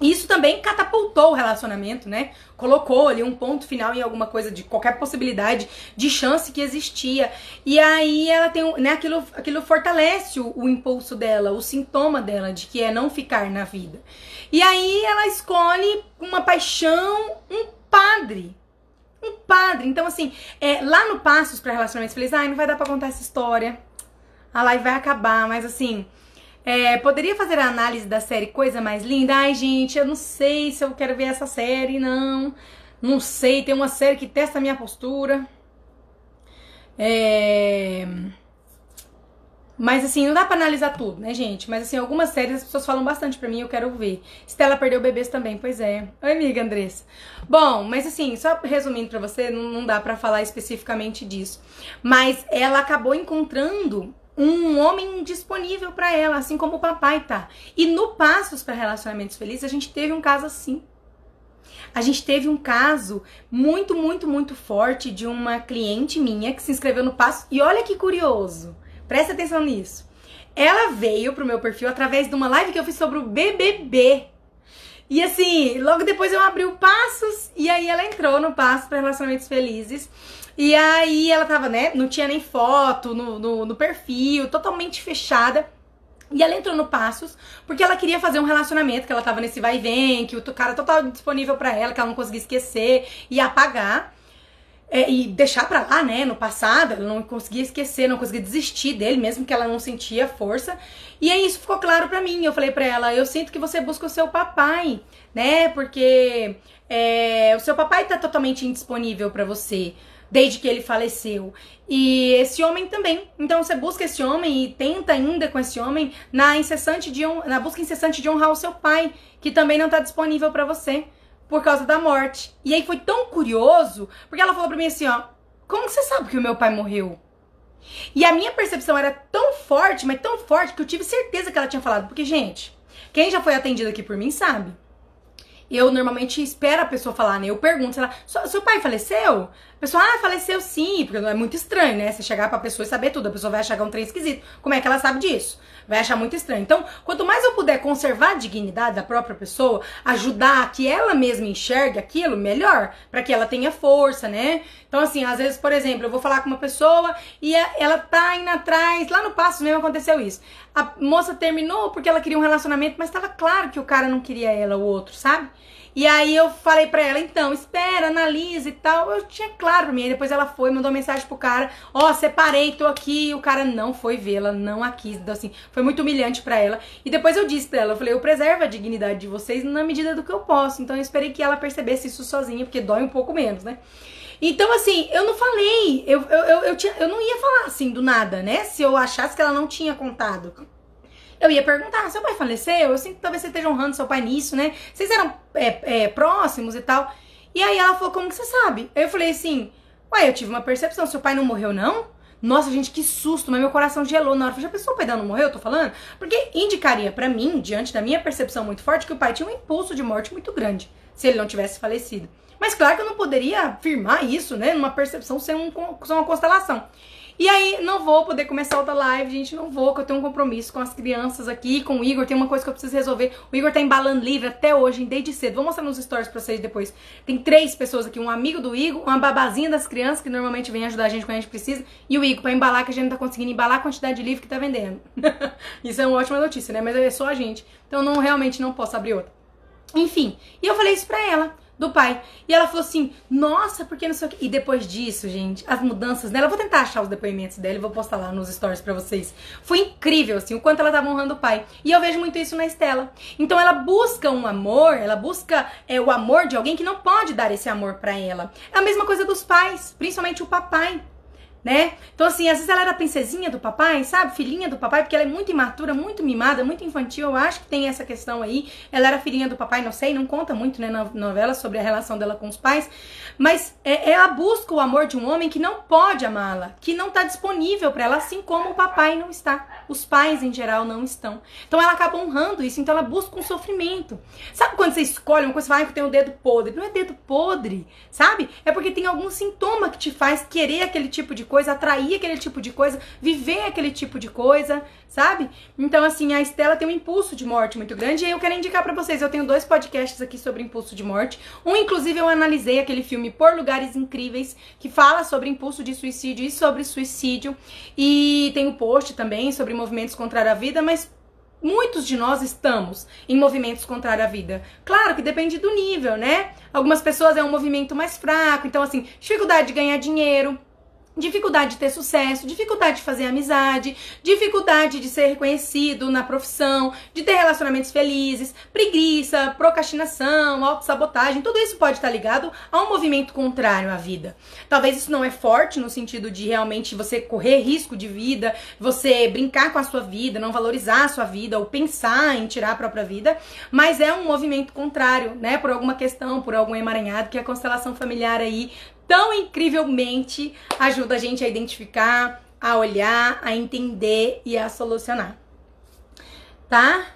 Isso também catapultou o relacionamento, né? Colocou ali um ponto final em alguma coisa de qualquer possibilidade de chance que existia. E aí ela tem, né, aquilo, aquilo fortalece o, o impulso dela, o sintoma dela de que é não ficar na vida. E aí ela escolhe uma paixão, um padre. Um padre. Então, assim, é, lá no Passos para Relacionamentos Felizes, ai, não vai dar pra contar essa história. A live vai acabar, mas assim, é, poderia fazer a análise da série Coisa Mais Linda? Ai, gente, eu não sei se eu quero ver essa série, não. Não sei, tem uma série que testa a minha postura. É... Mas assim, não dá pra analisar tudo, né, gente? Mas assim, algumas séries as pessoas falam bastante pra mim, eu quero ver. Stella perdeu bebês também, pois é. Oi, amiga Andressa. Bom, mas assim, só resumindo pra você, não, não dá pra falar especificamente disso. Mas ela acabou encontrando um homem disponível para ela, assim como o papai tá. E no Passos para Relacionamentos Felizes, a gente teve um caso assim. A gente teve um caso muito, muito, muito forte de uma cliente minha que se inscreveu no Passo. E olha que curioso. Presta atenção nisso. Ela veio pro meu perfil através de uma live que eu fiz sobre o BBB. E assim, logo depois eu abri o Passos e aí ela entrou no Passos para Relacionamentos Felizes. E aí ela tava, né? Não tinha nem foto no, no, no perfil, totalmente fechada. E ela entrou no Passos porque ela queria fazer um relacionamento, que ela tava nesse vai e vem, que o cara total disponível para ela, que ela não conseguia esquecer e apagar é, e deixar pra lá, né, no passado, ela não conseguia esquecer, não conseguia desistir dele, mesmo que ela não sentia força. E aí isso ficou claro pra mim. Eu falei pra ela: eu sinto que você busca o seu papai, né, porque é, o seu papai tá totalmente indisponível para você desde que ele faleceu. E esse homem também. Então você busca esse homem e tenta ainda com esse homem na incessante de na busca incessante de honrar o seu pai, que também não tá disponível para você por causa da morte. E aí foi tão curioso, porque ela falou pra mim assim, ó, como você sabe que o meu pai morreu? E a minha percepção era tão forte, mas tão forte, que eu tive certeza que ela tinha falado. Porque, gente, quem já foi atendido aqui por mim sabe. Eu normalmente espero a pessoa falar, né? Eu pergunto, sei lá, seu pai faleceu? A pessoa, ah, faleceu sim, porque é muito estranho, né? Você chegar pra pessoa e saber tudo, a pessoa vai achar que é um trem esquisito. Como é que ela sabe disso? Vai achar muito estranho. Então, quanto mais eu puder conservar a dignidade da própria pessoa, ajudar a que ela mesma enxergue aquilo, melhor, para que ela tenha força, né? Então, assim, às vezes, por exemplo, eu vou falar com uma pessoa e ela tá indo atrás, lá no passo mesmo aconteceu isso. A moça terminou porque ela queria um relacionamento, mas estava claro que o cara não queria ela, o outro, sabe? E aí eu falei pra ela, então, espera, analisa e tal. Eu tinha claro pra mim. Aí depois ela foi, mandou mensagem pro cara, ó, oh, separei, tô aqui. E o cara não foi vê-la, não quis. Então, assim, foi muito humilhante para ela. E depois eu disse pra ela, eu falei, eu preservo a dignidade de vocês na medida do que eu posso. Então eu esperei que ela percebesse isso sozinha, porque dói um pouco menos, né? Então, assim, eu não falei, eu, eu, eu, eu, tinha, eu não ia falar assim do nada, né? Se eu achasse que ela não tinha contado eu ia perguntar: seu pai faleceu? Eu sinto que talvez você esteja honrando seu pai nisso, né? Vocês eram é, é, próximos e tal. E aí ela falou: como que você sabe? Eu falei assim: ué, eu tive uma percepção, seu pai não morreu, não? Nossa, gente, que susto, mas meu coração gelou na hora. Falei, já pensou o pai não morreu? Eu tô falando? Porque indicaria para mim, diante da minha percepção muito forte, que o pai tinha um impulso de morte muito grande, se ele não tivesse falecido. Mas claro que eu não poderia afirmar isso, né, numa percepção sem, um, sem uma constelação. E aí, não vou poder começar outra live, gente, não vou, que eu tenho um compromisso com as crianças aqui, com o Igor, tem uma coisa que eu preciso resolver. O Igor tá embalando livre até hoje, desde cedo. Vou mostrar nos stories pra vocês depois. Tem três pessoas aqui, um amigo do Igor, uma babazinha das crianças, que normalmente vem ajudar a gente quando a gente precisa, e o Igor pra embalar, que a gente não tá conseguindo embalar a quantidade de livro que tá vendendo. Isso é uma ótima notícia, né? Mas é só a gente. Então, não realmente não posso abrir outra. Enfim, e eu falei isso pra ela do pai. E ela falou assim: Nossa, porque não sei o que. E depois disso, gente, as mudanças dela, eu vou tentar achar os depoimentos dela e vou postar lá nos stories pra vocês. Foi incrível, assim, o quanto ela tava honrando o pai. E eu vejo muito isso na Estela. Então ela busca um amor, ela busca é, o amor de alguém que não pode dar esse amor para ela. É a mesma coisa dos pais, principalmente o papai né? Então, assim, às vezes ela era princesinha do papai, sabe? Filhinha do papai, porque ela é muito imatura, muito mimada, muito infantil. Eu acho que tem essa questão aí. Ela era filhinha do papai, não sei, não conta muito, né, na novela sobre a relação dela com os pais. Mas é, ela busca o amor de um homem que não pode amá-la, que não está disponível para ela, assim como o papai não está. Os pais, em geral, não estão. Então, ela acaba honrando isso, então ela busca um sofrimento. Sabe quando você escolhe uma coisa, você vai que tem o um dedo podre? Não é dedo podre, sabe? É porque tem algum sintoma que te faz querer aquele tipo de coisa, atrair aquele tipo de coisa, viver aquele tipo de coisa, sabe? Então, assim, a Estela tem um impulso de morte muito grande. E eu quero indicar para vocês, eu tenho dois podcasts aqui sobre impulso de morte. Um, inclusive, eu analisei aquele filme Por Lugares Incríveis, que fala sobre impulso de suicídio e sobre suicídio. E tem o um post também sobre movimentos contra a vida, mas muitos de nós estamos em movimentos contrários à vida. Claro que depende do nível, né? Algumas pessoas é um movimento mais fraco, então assim, dificuldade de ganhar dinheiro, dificuldade de ter sucesso, dificuldade de fazer amizade, dificuldade de ser reconhecido na profissão, de ter relacionamentos felizes, preguiça, procrastinação, autossabotagem, tudo isso pode estar ligado a um movimento contrário à vida. Talvez isso não é forte no sentido de realmente você correr risco de vida, você brincar com a sua vida, não valorizar a sua vida ou pensar em tirar a própria vida, mas é um movimento contrário, né, por alguma questão, por algum emaranhado que a constelação familiar aí tão incrivelmente ajuda a gente a identificar, a olhar, a entender e a solucionar. Tá?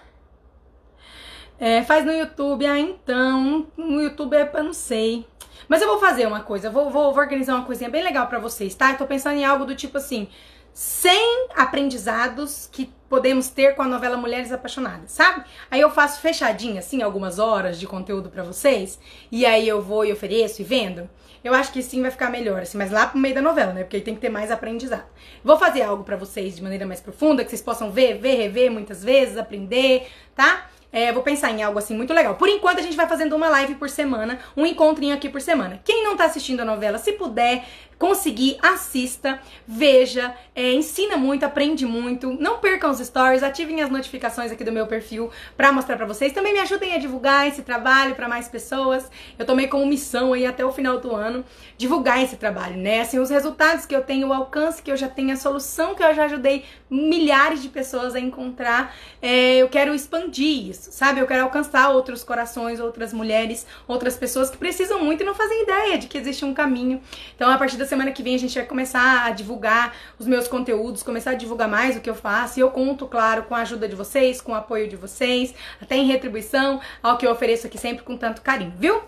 É, faz no YouTube, ah, então, no YouTube é, eu não sei. Mas eu vou fazer uma coisa, vou, vou, vou organizar uma coisinha bem legal para vocês, tá? Eu tô pensando em algo do tipo assim, 100 aprendizados que podemos ter com a novela Mulheres Apaixonadas, sabe? Aí eu faço fechadinho, assim, algumas horas de conteúdo para vocês, e aí eu vou e ofereço e vendo. Eu acho que sim vai ficar melhor, assim, mas lá pro meio da novela, né? Porque aí tem que ter mais aprendizado. Vou fazer algo para vocês de maneira mais profunda, que vocês possam ver, ver, rever muitas vezes, aprender, tá? É, vou pensar em algo assim muito legal. Por enquanto, a gente vai fazendo uma live por semana, um encontrinho aqui por semana. Quem não tá assistindo a novela, se puder, conseguir, assista, veja, é, ensina muito, aprende muito. Não percam os stories, ativem as notificações aqui do meu perfil para mostrar para vocês. Também me ajudem a divulgar esse trabalho para mais pessoas. Eu tomei como missão aí até o final do ano divulgar esse trabalho, né? Assim, os resultados que eu tenho, o alcance que eu já tenho, a solução que eu já ajudei milhares de pessoas a encontrar. É, eu quero expandir isso, sabe? Eu quero alcançar outros corações, outras mulheres, outras pessoas que precisam muito e não fazem ideia de que existe um caminho. Então, a partir da semana que vem, a gente vai começar a divulgar os meus conteúdos, começar a divulgar mais o que eu faço. E eu conto, claro, com a ajuda de vocês, com o apoio de vocês, até em retribuição ao que eu ofereço aqui sempre com tanto carinho, viu?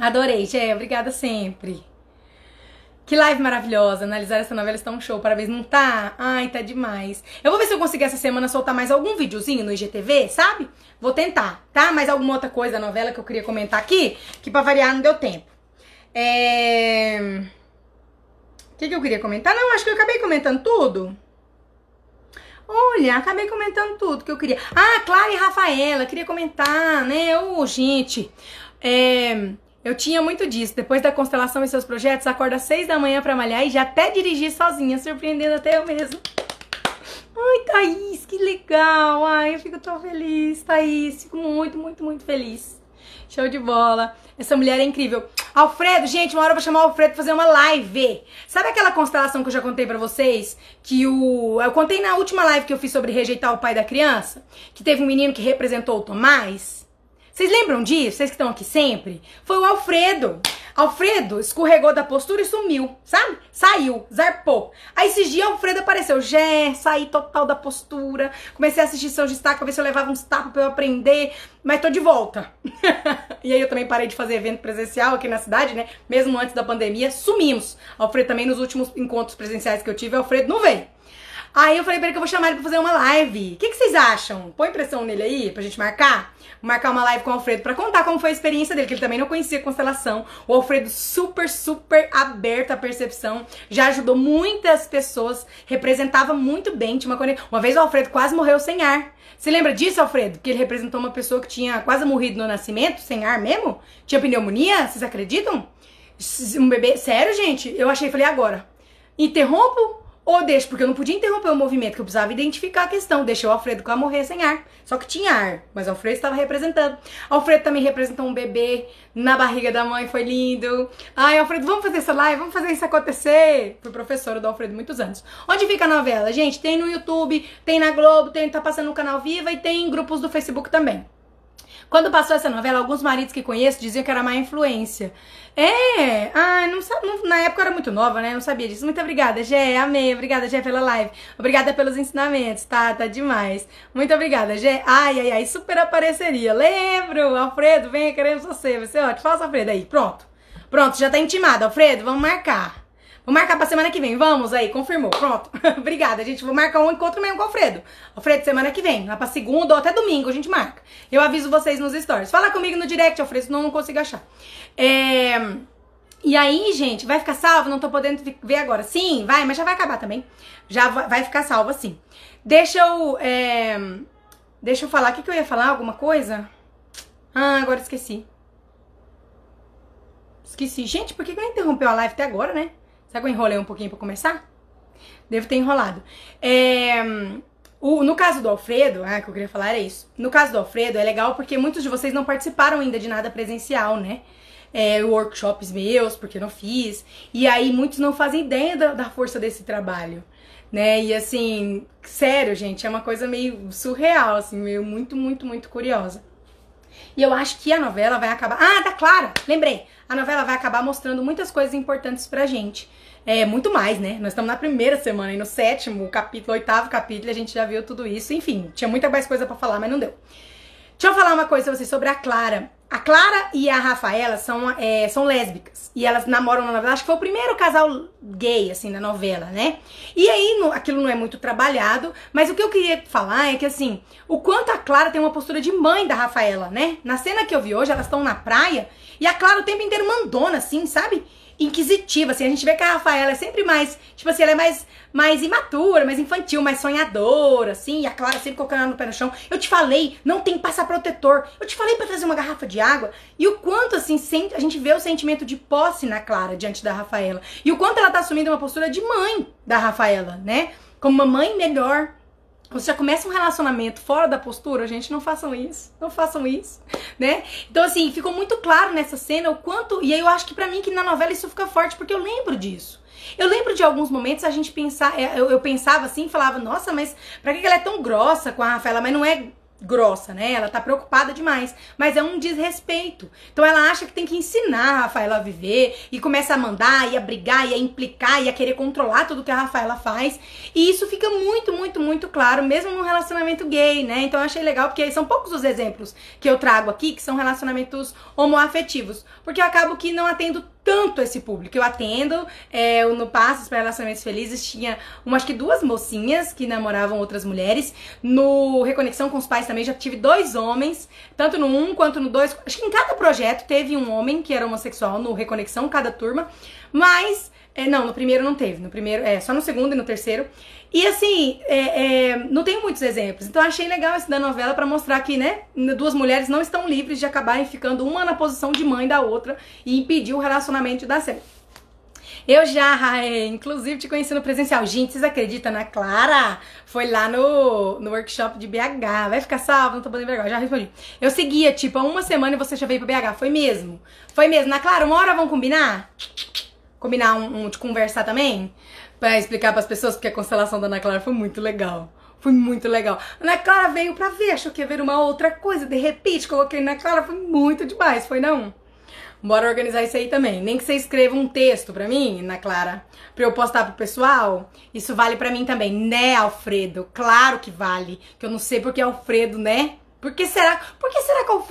Adorei, Gé. Obrigada sempre. Que live maravilhosa. Analisar essa novela está um show. Parabéns, não tá? Ai, tá demais. Eu vou ver se eu conseguir essa semana soltar mais algum videozinho no IGTV, sabe? Vou tentar, tá? Mais alguma outra coisa da novela que eu queria comentar aqui, que pra variar não deu tempo. É... O que, que eu queria comentar? Não, acho que eu acabei comentando tudo. Olha, acabei comentando tudo que eu queria. Ah, Clara e Rafaela, queria comentar, né? Ô, gente. É... Eu tinha muito disso. Depois da constelação e seus projetos, acorda às seis da manhã para malhar e já até dirigir sozinha, surpreendendo até eu mesmo. Ai, Thaís, que legal! Ai, eu fico tão feliz, Thaís. Fico muito, muito, muito feliz. Show de bola. Essa mulher é incrível. Alfredo, gente, uma hora eu vou chamar o Alfredo pra fazer uma live. Sabe aquela constelação que eu já contei para vocês? Que o. Eu contei na última live que eu fiz sobre rejeitar o pai da criança? Que teve um menino que representou o Tomás? Vocês lembram disso? Vocês que estão aqui sempre? Foi o Alfredo. Alfredo escorregou da postura e sumiu, sabe? Saiu, zarpou. Aí esses dias Alfredo apareceu. Jé, saí total da postura. Comecei a assistir seus destaques pra ver se eu levava uns tapas pra eu aprender. Mas tô de volta. e aí eu também parei de fazer evento presencial aqui na cidade, né? Mesmo antes da pandemia. Sumimos. Alfredo também nos últimos encontros presenciais que eu tive, Alfredo não veio. Aí eu falei pra ele que eu vou chamar ele pra fazer uma live. O que, que vocês acham? Põe pressão nele aí pra gente marcar? Marcar uma live com o Alfredo pra contar como foi a experiência dele, que ele também não conhecia constelação. O Alfredo super, super aberto à percepção. Já ajudou muitas pessoas, representava muito bem. Tinha uma, uma vez o Alfredo quase morreu sem ar. Você lembra disso, Alfredo? Que ele representou uma pessoa que tinha quase morrido no nascimento, sem ar mesmo? Tinha pneumonia? Vocês acreditam? Um bebê. Sério, gente? Eu achei, falei, agora. Interrompo ou deixo, porque eu não podia interromper o movimento, que eu precisava identificar a questão. Deixei o Alfredo quase morrer sem ar. Só que tinha ar, mas o Alfredo estava representando. Alfredo também representou um bebê na barriga da mãe, foi lindo. Ai, Alfredo, vamos fazer essa live, vamos fazer isso acontecer. Fui professora do Alfredo muitos anos. Onde fica a novela? Gente, tem no YouTube, tem na Globo, tem, tá passando no canal Viva e tem em grupos do Facebook também. Quando passou essa novela, alguns maridos que conheço diziam que era má influência. É, ah, não, não, na época eu era muito nova, né? Não sabia disso. Muito obrigada, Gé. Amei. Obrigada, Gé, pela live. Obrigada pelos ensinamentos, tá? Tá demais. Muito obrigada, Gé. Ai, ai, ai, super apareceria. Lembro, Alfredo, venha, queremos você. Vai ser ótimo. Faça, Alfredo, aí. Pronto. Pronto, já tá intimado. Alfredo, vamos marcar. Vou marcar pra semana que vem. Vamos aí, confirmou. Pronto. Obrigada, gente. Vou marcar um encontro mesmo com o Alfredo. Alfredo, semana que vem. Lá pra segunda ou até domingo a gente marca. Eu aviso vocês nos stories. Fala comigo no direct, Alfredo, senão eu não consigo achar. É... E aí, gente, vai ficar salvo? Não tô podendo ver agora. Sim, vai, mas já vai acabar também. Já vai ficar salvo assim. Deixa eu. É... Deixa eu falar. O que, que eu ia falar? Alguma coisa? Ah, agora esqueci. Esqueci. Gente, por que, que eu interrompeu a live até agora, né? Será que eu enrolei um pouquinho pra começar? Devo ter enrolado. É, o, no caso do Alfredo, ah, que eu queria falar era isso. No caso do Alfredo, é legal porque muitos de vocês não participaram ainda de nada presencial, né? É, workshops meus, porque eu não fiz. E aí muitos não fazem ideia da, da força desse trabalho né? E assim, sério, gente, é uma coisa meio surreal, assim, meio muito, muito, muito curiosa. E eu acho que a novela vai acabar. Ah, tá Clara! Lembrei! A novela vai acabar mostrando muitas coisas importantes pra gente. É, muito mais, né? Nós estamos na primeira semana e no sétimo capítulo, oitavo capítulo, a gente já viu tudo isso. Enfim, tinha muita mais coisa para falar, mas não deu. Deixa eu falar uma coisa pra vocês sobre a Clara. A Clara e a Rafaela são, é, são lésbicas. E elas namoram na novela. Acho que foi o primeiro casal gay, assim, na novela, né? E aí, no, aquilo não é muito trabalhado. Mas o que eu queria falar é que, assim, o quanto a Clara tem uma postura de mãe da Rafaela, né? Na cena que eu vi hoje, elas estão na praia. E a Clara o tempo inteiro mandona, assim, sabe? Inquisitiva, assim, a gente vê que a Rafaela é sempre mais, tipo assim, ela é mais, mais imatura, mais infantil, mais sonhadora, assim, e a Clara sempre colocando ela no pé no chão. Eu te falei, não tem passar protetor. Eu te falei para trazer uma garrafa de água. E o quanto, assim, a gente vê o sentimento de posse na Clara diante da Rafaela. E o quanto ela tá assumindo uma postura de mãe da Rafaela, né? Como uma mãe melhor, você já começa um relacionamento fora da postura, gente, não façam isso, não façam isso, né? Então, assim, ficou muito claro nessa cena o quanto. E aí eu acho que para mim que na novela isso fica forte, porque eu lembro disso. Eu lembro de alguns momentos a gente pensar, é, eu, eu pensava assim falava, nossa, mas pra que ela é tão grossa com a Rafaela? Mas não é grossa, né? Ela tá preocupada demais, mas é um desrespeito. Então ela acha que tem que ensinar a Rafaela a viver e começa a mandar e a brigar e a implicar e a querer controlar tudo que a Rafaela faz. E isso fica muito, muito, muito claro, mesmo num relacionamento gay, né? Então eu achei legal porque são poucos os exemplos que eu trago aqui que são relacionamentos homoafetivos, porque eu acabo que não atendo tanto esse público. Eu atendo é, no Passos para Relacionamentos Felizes, tinha uma, acho que duas mocinhas que namoravam outras mulheres. No Reconexão com os Pais também já tive dois homens, tanto no um quanto no dois. Acho que em cada projeto teve um homem que era homossexual no Reconexão, cada turma. Mas é, não, no primeiro não teve. No primeiro, é, só no segundo e no terceiro. E assim, é, é, não tem muitos exemplos. Então achei legal esse da novela para mostrar que, né, duas mulheres não estão livres de acabarem ficando uma na posição de mãe da outra e impedir o relacionamento dar certo. Eu já, inclusive, te conheci no presencial. Gente, vocês acreditam na Clara? Foi lá no, no workshop de BH. Vai ficar salvo, não tô podendo vergonha. Já respondi. Eu seguia, tipo, há uma semana e você já veio pra BH. Foi mesmo? Foi mesmo. Na Clara, uma hora vamos combinar? Combinar um, um de conversar também? Pra explicar para as pessoas, porque a constelação da Ana Clara foi muito legal. Foi muito legal. Ana Clara veio pra ver, achou que ia ver uma outra coisa. De repente, coloquei na Clara, foi muito demais, foi não? Bora organizar isso aí também. Nem que você escreva um texto pra mim, Ana Clara, pra eu postar pro pessoal. Isso vale pra mim também, né, Alfredo? Claro que vale. Que eu não sei porque Alfredo, né? Por que será? Por que será que Alfredo